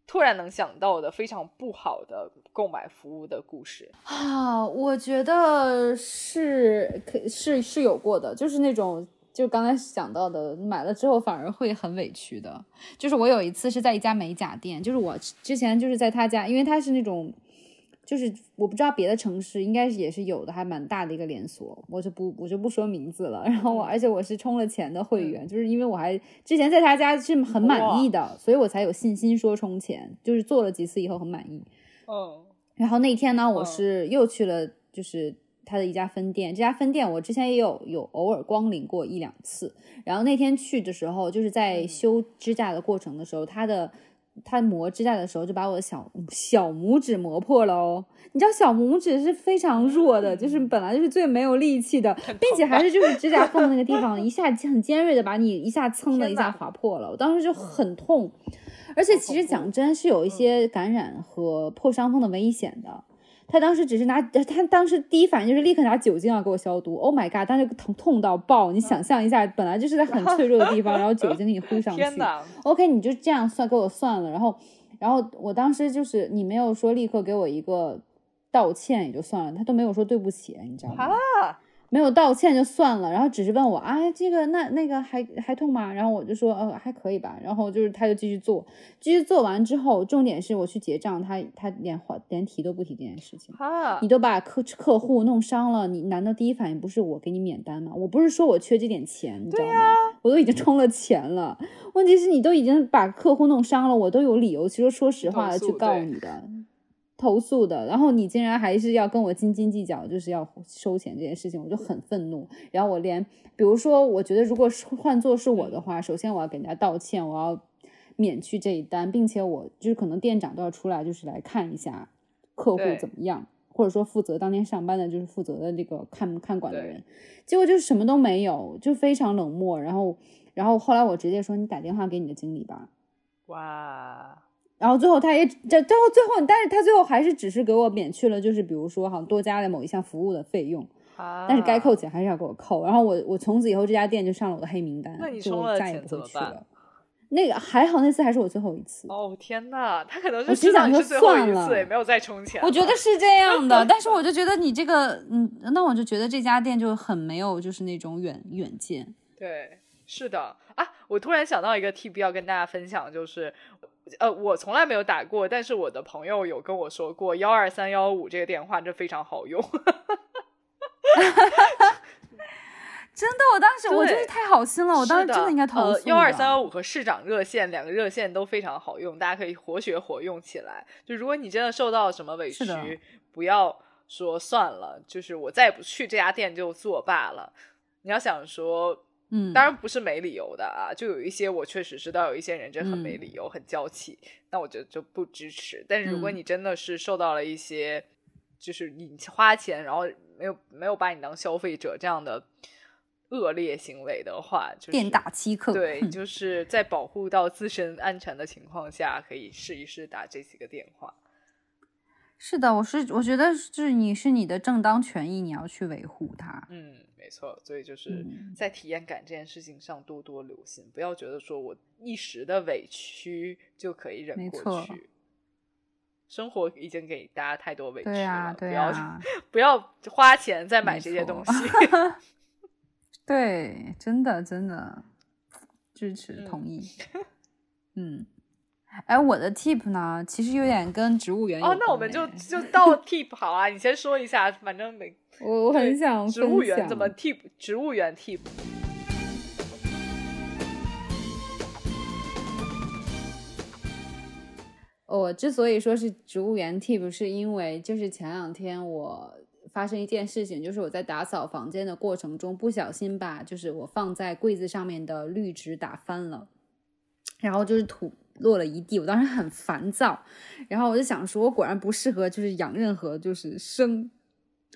突然能想到的非常不好的购买服务的故事啊？我觉得是可是是有过的，就是那种就刚才想到的，买了之后反而会很委屈的。就是我有一次是在一家美甲店，就是我之前就是在他家，因为他是那种。就是我不知道别的城市应该也是有的，还蛮大的一个连锁，我就不我就不说名字了。然后我而且我是充了钱的会员，就是因为我还之前在他家是很满意的，所以我才有信心说充钱。就是做了几次以后很满意。嗯。然后那天呢，我是又去了，就是他的一家分店。这家分店我之前也有有偶尔光临过一两次。然后那天去的时候，就是在修指甲的过程的时候，他的。他磨指甲的时候，就把我的小小拇指磨破了哦。你知道小拇指是非常弱的，就是本来就是最没有力气的，并且还是就是指甲缝那个地方，一下很尖锐的把你一下蹭的一下划破了。我当时就很痛，而且其实讲真是有一些感染和破伤风的危险的。他当时只是拿，他当时第一反应就是立刻拿酒精要给我消毒。Oh my god！当时疼痛到爆，你想象一下，本来就是在很脆弱的地方，然后酒精给你呼上去。OK，你就这样算给我算了。然后，然后我当时就是你没有说立刻给我一个道歉也就算了，他都没有说对不起，你知道吗？没有道歉就算了，然后只是问我啊，这个那那个还还痛吗？然后我就说呃还可以吧。然后就是他就继续做，继续做完之后，重点是我去结账，他他连话连提都不提这件事情。啊，你都把客客户弄伤了，你难道第一反应不是我给你免单吗？我不是说我缺这点钱，你知道吗？我都已经充了钱了，问题是你都已经把客户弄伤了，我都有理由，其实说实话的去告你的。投诉的，然后你竟然还是要跟我斤斤计较，就是要收钱这件事情，我就很愤怒。然后我连，比如说，我觉得如果是换做是我的话，首先我要给人家道歉，我要免去这一单，并且我就是可能店长都要出来，就是来看一下客户怎么样，或者说负责当天上班的，就是负责的这个看看管的人。结果就是什么都没有，就非常冷漠。然后，然后后来我直接说，你打电话给你的经理吧。哇。然后最后他也这最后最后，但是他最后还是只是给我免去了，就是比如说哈多加了某一项服务的费用，但是该扣钱还是要给我扣。然后我我从此以后这家店就上了我的黑名单，就再也不会去了。那个还好，那次还是我最后一次。哦天呐，他可能是心想说算了，也没有再充钱。我觉得是这样的，但是我就觉得你这个嗯，那我就觉得这家店就很没有就是那种远远见。对，是的啊，我突然想到一个 T B 要跟大家分享，就是。呃，我从来没有打过，但是我的朋友有跟我说过幺二三幺五这个电话，这非常好用。真的，我当时我真是太好心了，我当时真的应该投诉。幺二三幺五和市长热线两个热线都非常好用，大家可以活学活用起来。就如果你真的受到什么委屈，不要。说算了，就是我再也不去这家店就作罢了。你要想说，嗯，当然不是没理由的啊，就有一些我确实知道有一些人真的很没嗯理由，很娇气，那我觉得就不支持。但是如果嗯你真的是受到了一些，就是你花钱然后没有没有把你当消费者这样的恶劣行为的话，就是店大欺客，对，哼就是在保护到自身安全的情况下，可以试一试打这几个电话。是的，我是我觉得就是你是你的正当权益，你要去维护它。嗯，没错，所以就是嗯在体验感这件事情上多多留心，不要觉得说我一时的委屈就可以忍过去。生活已经给大家太多委屈了，对呀、对不要、不要花钱再买这些东西。对，真的真的支持嗯同意。嗯，哎，我的 tip 呢，其实有点跟植物园哦，那我们就就到 tip 好啊，你先说一下，反正每 我我很想植物园怎么 tip，植物园 tip。我之所以说是植物园 tip，是因为就是前两天我发生一件事情，就是我在打扫房间的过程中，不小心把就是我放在柜子上面的绿植打翻了，然后就是土落了一地，我当时很烦躁，然后我就想说，我果然不适合就是养任何就是生。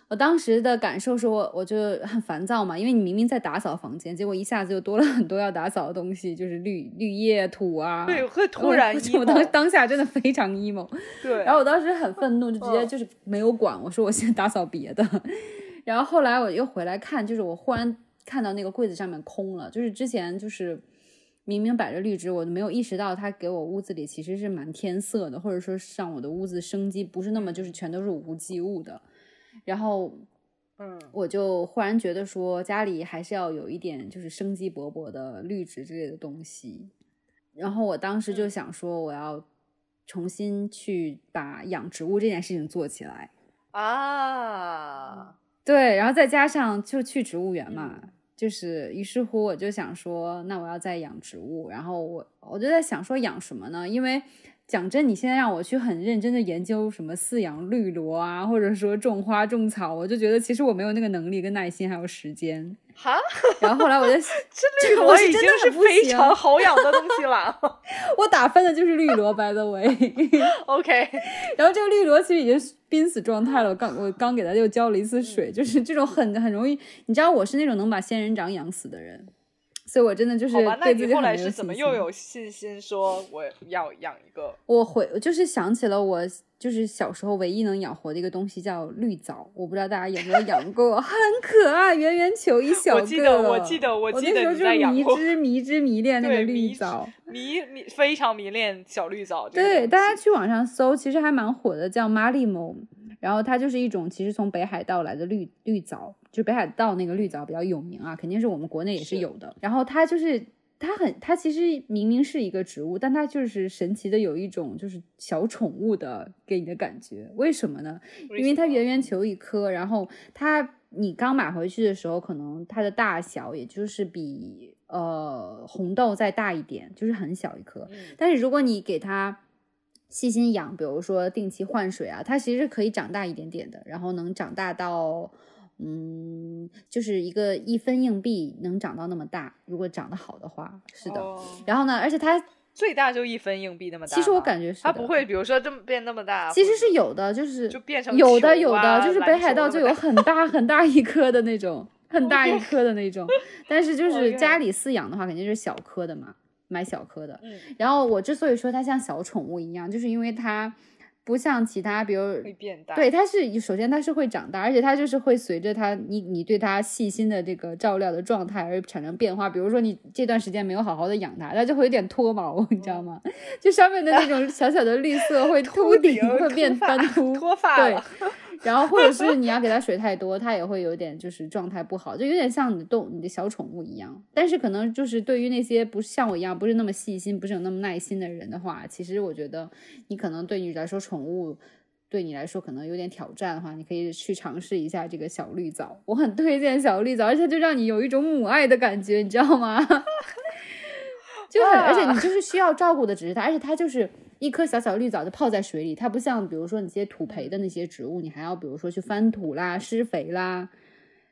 我当时的感受是我我就很烦躁嘛，因为你明明在打扫房间，结果一下子就多了很多要打扫的东西，就是绿绿叶、土啊，对，会突然我我当 emo 当下真的非常 emo，对，然后我当时很愤怒，就 直接嗯就是没有管，我说我先 打扫别的。然后后来我又回来看，就是我忽然看到那个柜子上面空了，就是之前就是明明摆着绿植，我都没有意识到它给我屋子里其实是蛮添色的，或者说是让我的屋子生机不是那么就是全都是无机物的。然后嗯，我就忽然觉得说家里还是要有一点就是生机勃勃的绿植之类的东西。然后我当时就嗯想说，我要重新去把养植物这件事情做起来。啊，对，然后再加上就去植物园嘛，嗯就是于是乎我就想说，那我要再养植物。然后我我就在想说养什么呢？因为讲真，你现在让我去很认真的研究什么饲养绿萝啊，或者说种花种草，我就觉得其实我没有那个能力、跟耐心还有时间。哈，然后后来我就这 这绿萝已经是非常好养的东西了。我打分的就是绿萝，by the way。OK，然后这个绿萝其实已经濒死状态了，我刚我刚给它又浇了一次水，就是这种很很容易，你知道我是那种能把仙人掌养死的人，所以我真的就是，那对自己你后来是怎么又有信心说我要养一个？我回我就是想起了我就是小时候唯一能养活的一个东西叫绿藻，我不知道大家有没有养过，很可爱，圆圆球一小个。我记得我记得我我记得你那时候就是迷之迷之迷恋 那个绿藻。迷迷非常迷恋小绿藻对，大家去网上搜，其实还蛮火的，叫马里蒙。然后它就是一种其实从北海道来的绿绿藻，就北海道那个绿藻比较有名啊，肯定是我们国内也是是有的。然后它就是它很，它其实明明是一个植物，但它就是神奇的有一种就是小宠物的给你的感觉。为什么呢？因为它圆圆球一颗，然后它你刚买回去的时候，可能它的大小也就是比呃红豆再大一点，就是很小一颗。嗯但是如果你给它细心养，比如说定期换水啊，它其实可以长大一点点的，然后能长大到，嗯，就是一个一分硬币能长到那么大，如果长得好的话，是的。哦然后呢，而且它最大就一分硬币那么大。其实我感觉是它不会，比如说这么变那么大，其实是有的，就是就变成有的有的，啊就是北海道就有很大很大一颗的那种，很大一颗的那种，但是就是家里饲养的话，肯定是小颗的嘛，买小颗的。嗯，然后我之所以说它像小宠物一样，就是因为它不像其他，比如会变大。对，它是首先它是会长大，而且它就是会随着它你你对它细心的这个照料的状态而产生变化。比如说你这段时间没有好好的养它，它就会有点脱毛，你知道吗？就上面的那种小小的绿色会秃顶，顶会变斑秃，脱发。然后或者是你要给它水太多，它也会有点就是状态不好，就有点像你的动你的小宠物一样。但是可能就是对于那些不是像我一样不是那么细心、不是有那么耐心的人的话，其实我觉得你可能对你来说宠物。对你来说可能有点挑战的话，你可以去尝试一下这个小绿藻。我很推荐小绿藻，而且就让你有一种母爱的感觉，你知道吗？就很，而且你就是需要照顾的只是它，而且它就是一颗小小绿藻就泡在水里，它不像比如说你这些土培的那些植物，你还要比如说去翻土啦、施肥啦，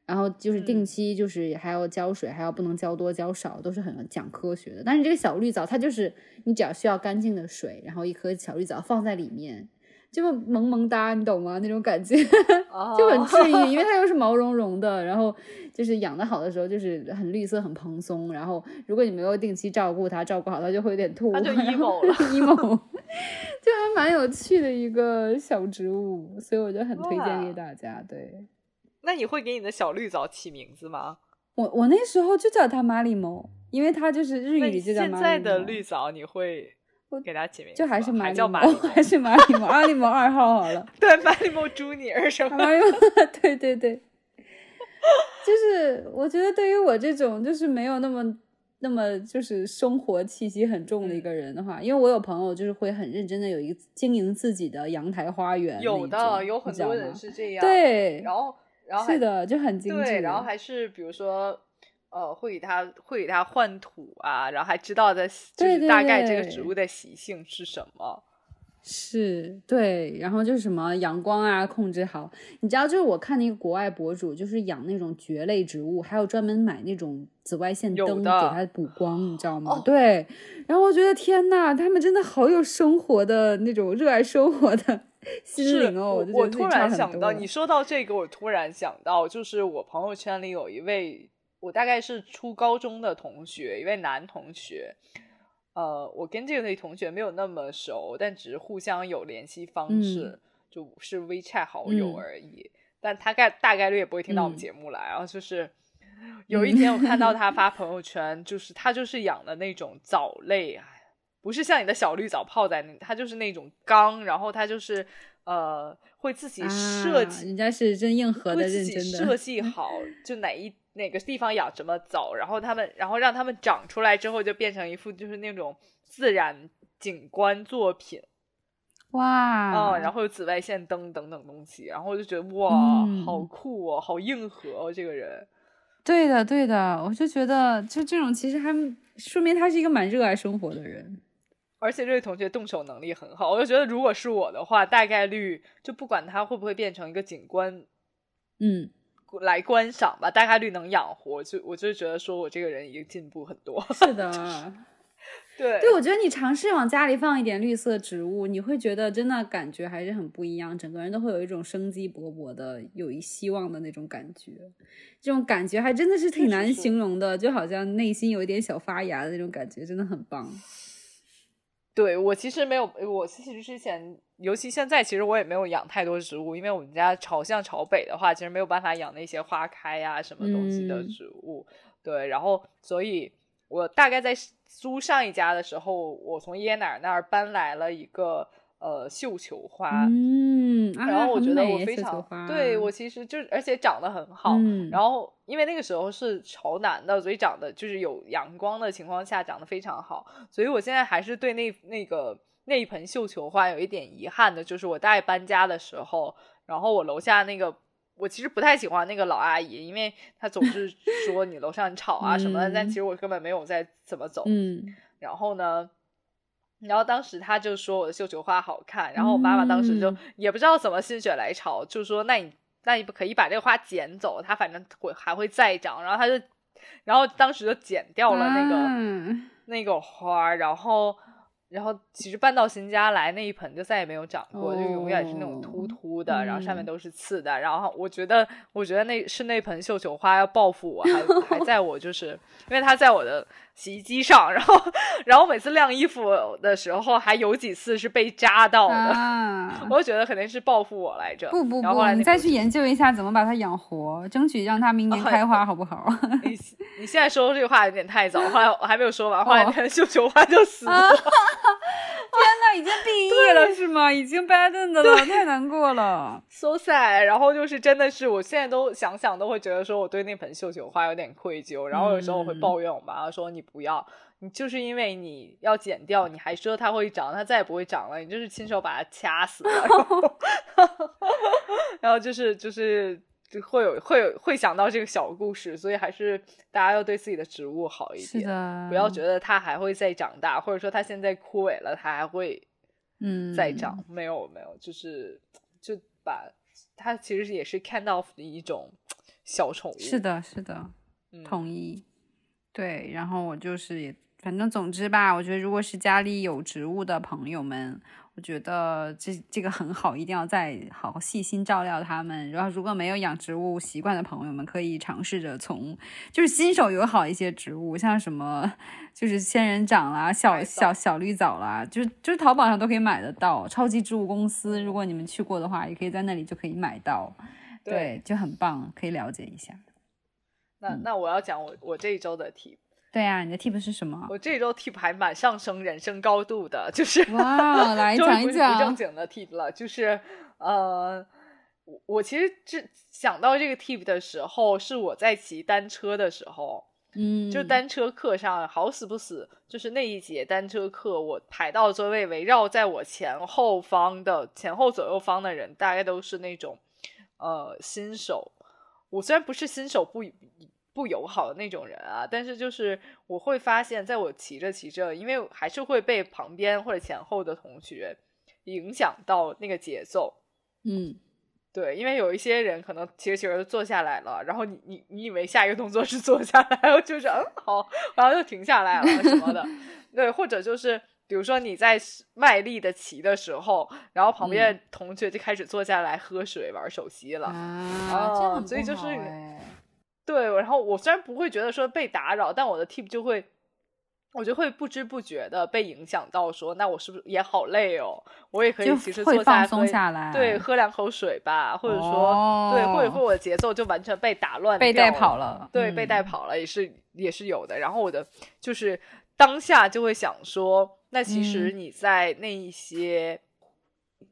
然后就是定期就是还要浇水，还要不能浇多浇少，都是很讲科学的。但是这个小绿藻它就是你只要需要干净的水，然后一颗小绿藻放在里面。就萌萌哒，你懂吗？那种感觉 就很治愈，因为它又是毛茸茸的，然后就是养的好的时候就是很绿色、很蓬松。然后如果你没有定期照顾它，照顾好它就会有点秃，它就 emo 了，emo，就还蛮有趣的一个小植物，所以我就很推荐给大家。对，那你会给你的小绿藻起名字吗？我我那时候就叫它马里毛，因为它就是日语里就叫马里现在的绿藻你会？给他起名就还是马里毛，还是马里毛，马里毛二号好了。对，马里毛朱尼尔什么？马里毛，对对对，就是我觉得对于我这种就是没有那么那么就是生活气息很重的一个人的话，因为我有朋友就是会很认真的有一个经营自己的阳台花园，有的有很多人是这样，对，然后然后是的就很精致，然后还是比如说。呃，会给它会给它换土啊，然后还知道的，就是大概这个植物的习性是什么。是对，然后就是什么阳光啊，控制好。你知道，就是我看那个国外博主，就是养那种蕨类植物，还有专门买那种紫外线灯给它补光，你知道吗？对。然后我觉得天呐，他们真的好有生活的那种热爱生活的 心灵哦。我我突然想到，你说到这个，我突然想到，就是我朋友圈里有一位。我大概是初高中的同学，一位男同学。呃，我跟这位同学没有那么熟，但只是互相有联系方式，就是 WeChat 好友而已。但他概大概率也不会听到我们节目来。然后就是有一天我看到他 发朋友圈，就是他就是养的那种藻类，不是像你的小绿藻泡在那，他就是那种缸，然后他就是呃会自己设计，人家是真硬核的，认真的设计好 就哪一。哪个地方养什么藻，然后他们，然后让他们长出来之后，就变成一幅就是那种自然景观作品，哇，嗯，然后有紫外线灯等等东西，然后我就觉得哇，好酷哦，好硬核哦，这个人。对的，对的，我就觉得就这种其实还说明他是一个蛮热爱生活的人，而且这位同学动手能力很好，我就觉得如果是我的话，大概率就不管他会不会变成一个景观，嗯。来观赏吧，大概率能养活。就我就觉得说我这个人已经进步很多。是的，对 对，我觉得你尝试往家里放一点绿色植物，你会觉得真的感觉还是很不一样，整个人都会有一种生机勃勃的、有一希望的那种感觉。这种感觉还真的是挺难形容的，就好像内心有一点小发芽的那种感觉，真的很棒。对我其实没有，我其实之前。尤其现在，其实我也没有养太多植物，因为我们家朝向朝北的话，其实没有办法养那些花开呀什么东西的植物。对，然后所以，我大概在租上一家的时候，我从爷爷奶奶那儿搬来了一个呃绣球花，嗯，然后我觉得我非常对我。其实就而且长得很好，然后因为那个时候是朝南的，所以长得就是有阳光的情况下长得非常好，所以我现在还是对那那个。那一盆绣球花有一点遗憾的，就是我大概搬家的时候，然后我楼下那个，我其实不太喜欢那个老阿姨，因为她总是 说你楼上吵啊什么的，但其实我根本没有在怎么走。嗯，然后呢，然后当时他就说我的绣球花好看，然后我妈妈当时就也不知道怎么心血来潮，就说那你那你不可以把这个花剪走，它反正会还会再长，然后他就，然后当时就剪掉了那个那个花，然后。然后其实搬到新家来那一盆就再也没有长过，就永远是那种秃秃的，然后上面都是刺的。然后我觉得，我觉得那是那盆绣球花要报复我，还还在我就是因为它在我的洗衣机上，然后然后每次晾衣服的时候还有几次是被扎到的，我就觉得肯定是报复我来着。不不不，你再去研究一下怎么把它养活，争取让它明年 开花，好不好？你你现在说这个话有点太早，后来我还没有说完，后来那盆绣球花就死了。已经毕业了是吗？已经 bad end 了，太难过了，so sad。然后就是真的是，我现在都想想都会觉得说我对那盆绣球花有点愧疚。然后有时候我会抱怨我妈说你不要，你就是因为你要剪掉，你还说它会长，它再也不会长了，你就是亲手把它掐死了。然后 就是就是。就会有会有会想到这个小故事，所以还是大家要对自己的植物好一点，不要觉得它还会再长大，或者说它现在枯萎了，它还会嗯再长，没有没有，就是就把它其实也是 kind of 的一种小宠物。是，的，是的，嗯、同意。对，然后我就是也，反正总之吧，我觉得如果是家里有植物的朋友们，我觉得这这个很好，一定要再好好细心照料它们。然后如果没有养植物习惯的朋友们，可以尝试着从就是新手友好一些植物，像什么就是仙人掌啦、小小小绿藻啦，就是就是淘宝上都可以买得到。超级植物公司，如果你们去过的话，也可以在那里就可以买到。对，就很棒，可以了解一下。那嗯那我要讲我我这一周的 tip，对啊，你的 tip 是什么？我这周 tip 还蛮上升人生高度的，就是哇，来讲一不是不正。经的 tip 了，就是呃，我我其实这想到这个 tip 的时候，是我在骑单车的时候，嗯，就单车课上好死不死，就是那一节单车课，我排到座位，围绕在我前后方的前后左右方的人，大概都是那种呃新手。我虽然不是新手不不友好的那种人啊，但是就是我会发现，在我骑着骑着，因为还是会被旁边或者前后的同学影响到那个节奏。嗯，对，因为有一些人可能骑着骑着就坐下来了，然后你你你以为下一个动作是坐下来，然后就是嗯好，然后就停下来了什么的，对，或者就是比如说你在卖力的骑的时候，然后旁边同学就开始坐下来喝水玩手机了，啊，这样所以就是对，然后我虽然不会觉得说被打扰，但我的 tip 就会。我就会不知不觉的被影响到说，那我是不是也好累哦？我也可以其实会放坐下来喝松下来，对，，喝两口水吧，或者说、对，或者说哦我的节奏就完全被打乱，被带跑，了，对，嗯被带跑了也是也是有的。然后我的就是当下就会想说，那其实嗯你在那一些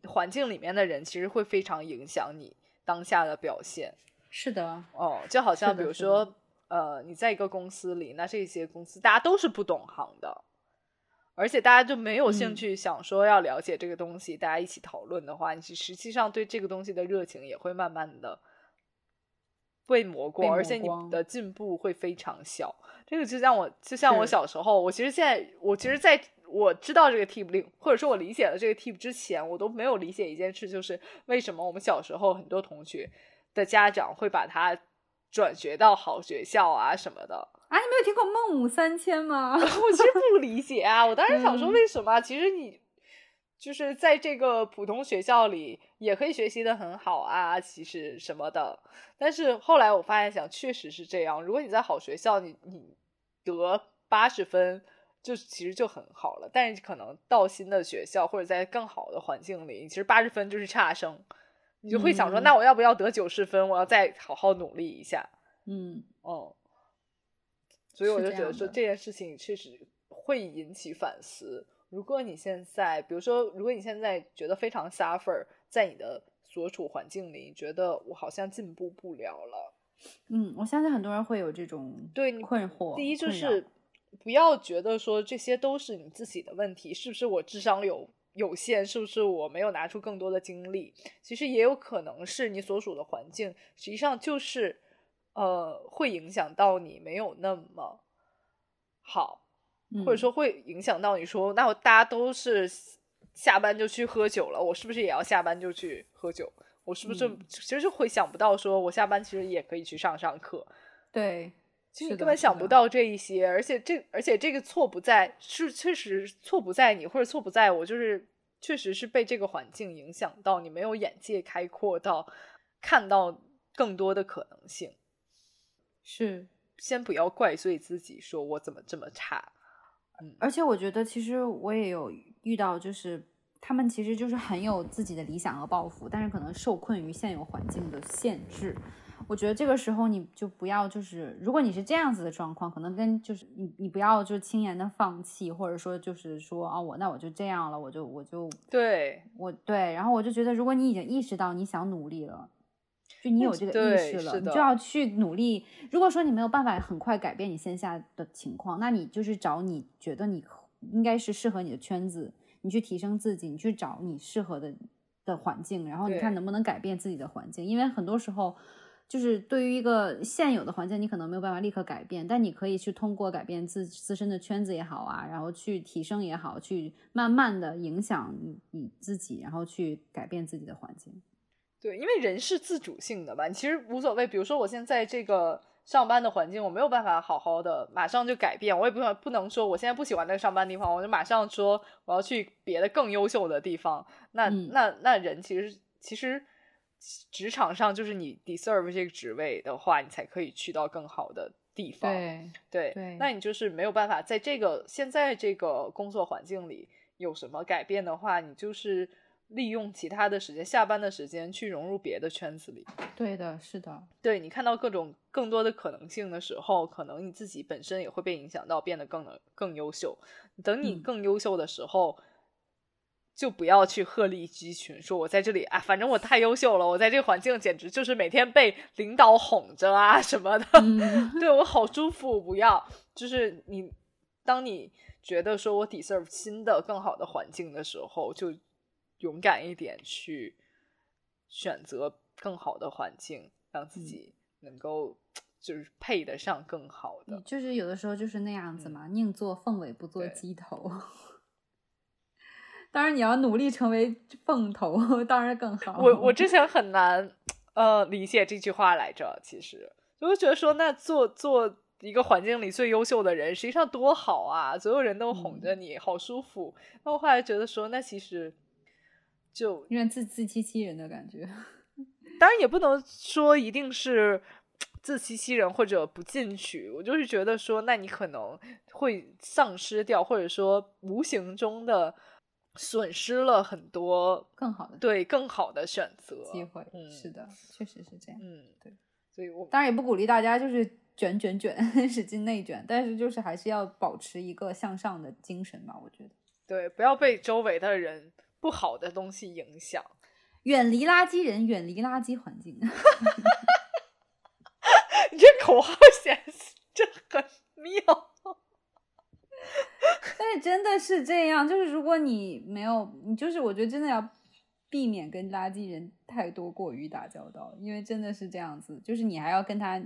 环境里面的人，其实会非常影响你当下的表现。是的，哦，就好像比如说，呃，你在一个公司里，那这些公司大家都是不懂行的，而且大家就没有兴嗯趣想说要了解这个东西，大家一起讨论的话，你实际上对这个东西的热情也会慢慢的被磨光，被而且你的进步会非常小。这个就像我，就像我小时候，我其实现在，我其实在我知道这个 tip 令，或者说我理解了这个 tip 之前，我都没有理解一件事，就是为什么我们小时候很多同学的家长会把他转学到好学校啊什么的。啊，你没有听过孟母三迁吗？我其实不理解啊，我当时想说嗯为什么？其实你就是在这个普通学校里也可以学习的很好啊，其实什么的。但是后来我发现，想确实是这样。如果你在好学校，你你得八十分，就其实就很好了。但是可能到新的学校或者在更好的环境里，其实八十分就是差生，你就会想说，嗯那我要不要得九十分？我要再好好努力一下。嗯，哦，所以我就觉得说这件事情确实会引起反思。如果你现在，比如说，如果你现在觉得非常 suffer，在你的所处环境里，觉得我好像进步不了了，嗯，我相信很多人会有这种对困惑。第一就是不要觉得说这些都是你自己的问题，是不是我智商有有限，是不是我没有拿出更多的精力？其实也有可能是你所属的环境，实际上就是呃会影响到你没有那么好，或者嗯说会影响到你说，那我大家都是下班就去喝酒了，我是不是也要下班就去喝酒？我是不是、嗯其实就会想不到，说我下班其实也可以去上上课，对，其实你根本想不到这一些，而且这而且这个错不在是确实错不在你，或者错不在我，就是确实是被这个环境影响到，你没有眼界开阔到看到更多的可能性。是。先不要怪罪自己，说我怎么这么差。嗯，而且我觉得，其实我也有遇到，就是他们其实就是很有自己的理想和抱负，但是可能受困于现有环境的限制。我觉得这个时候你就不要，就是如果你是这样子的状况，可能跟就是你你不要就轻言的放弃，或者说就是说啊我那我就这样了，我就我就对，我对，然后我就觉得如果你已经意识到你想努力了。就你有这个意识了，你就要去努力。如果说你没有办法很快改变你线下的情况，那你就是找你觉得你应该是适合你的圈子，你去提升自己，你去找你适合的的环境，然后你看能不能改变自己的环境。因为很多时候，就是对于一个现有的环境，你可能没有办法立刻改变，但你可以去通过改变自自身的圈子也好啊，然后去提升也好，去慢慢的影响你你自己，然后去改变自己的环境。对，因为人是自主性的吧，你其实无所谓。比如说，我现在这个上班的环境，我没有办法好好的马上就改变，我也不不能说我现在不喜欢那个上班地方，我就马上说我要去别的更优秀的地方。那那那人其实其实。职场上就是你 deserve 这个职位的话，你才可以去到更好的地方。对对，那你就是没有办法在这个现在这个工作环境里有什么改变的话，你就是利用其他的时间，下班的时间去融入别的圈子里。对的，是的。对你看到各种更多的可能性的时候，可能你自己本身也会被影响到，变得更能更优秀。等你更优秀的时候。就不要去鹤立鸡群，说我在这里啊，反正我太优秀了，我在这个环境简直就是每天被领导哄着啊什么的，对我好舒服。不要，就是你，当你觉得说我 deserve 新的更好的环境的时候，就勇敢一点去选择更好的环境，让自己能够就是配得上更好的。就是有的时候就是那样子嘛，宁做凤尾不做鸡头。当然，你要努力成为凤头，当然更好。我我之前很难呃理解这句话来着，其实我就觉得说，那做做一个环境里最优秀的人，实际上多好啊！所有人都哄着你，好舒服。那我后来觉得说，那其实就有点自自欺欺人的感觉。当然，也不能说一定是自欺欺人或者不进取。我就是觉得说，那你可能会丧失掉，或者说无形中的。损失了很多更好的对更好的选择机会，嗯，是的，确实是这样，嗯，对，所以我当然也不鼓励大家就是卷卷卷，使劲内卷，但是就是还是要保持一个向上的精神吧，我觉得，对，不要被周围的人不好的东西影响，远离垃圾人，远离垃圾环境 你这口号显这很妙。但是真的是这样，就是如果你没有，你就是我觉得真的要避免跟垃圾人太多过于打交道，因为真的是这样子，就是你还要跟他，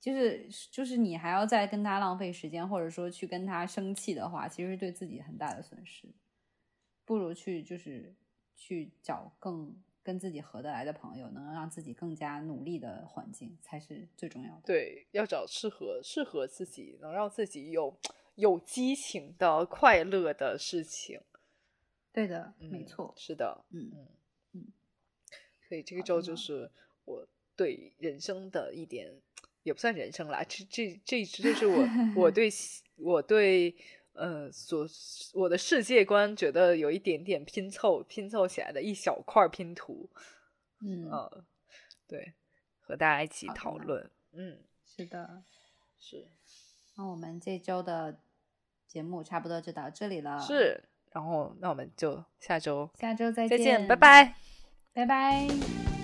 就是就是你还要再跟他浪费时间，或者说去跟他生气的话，其实是对自己很大的损失。不如去就是去找更跟自己合得来的朋友，能让自己更加努力的环境才是最重要的。对，要找适合适合自己，能让自己有。有激情的、快乐的事情，对的，没错，是的，嗯嗯嗯。所以这个周就是我对人生的一点，也不算人生啦，这这这就是我 我对我对呃所我的世界观觉得有一点点拼凑拼凑起来的一小块拼图，嗯对，和大家一起讨论，嗯，是的，是。那我们这周的。节目差不多就到这里了，是，然后那我们就下周下周再见，拜拜，拜拜。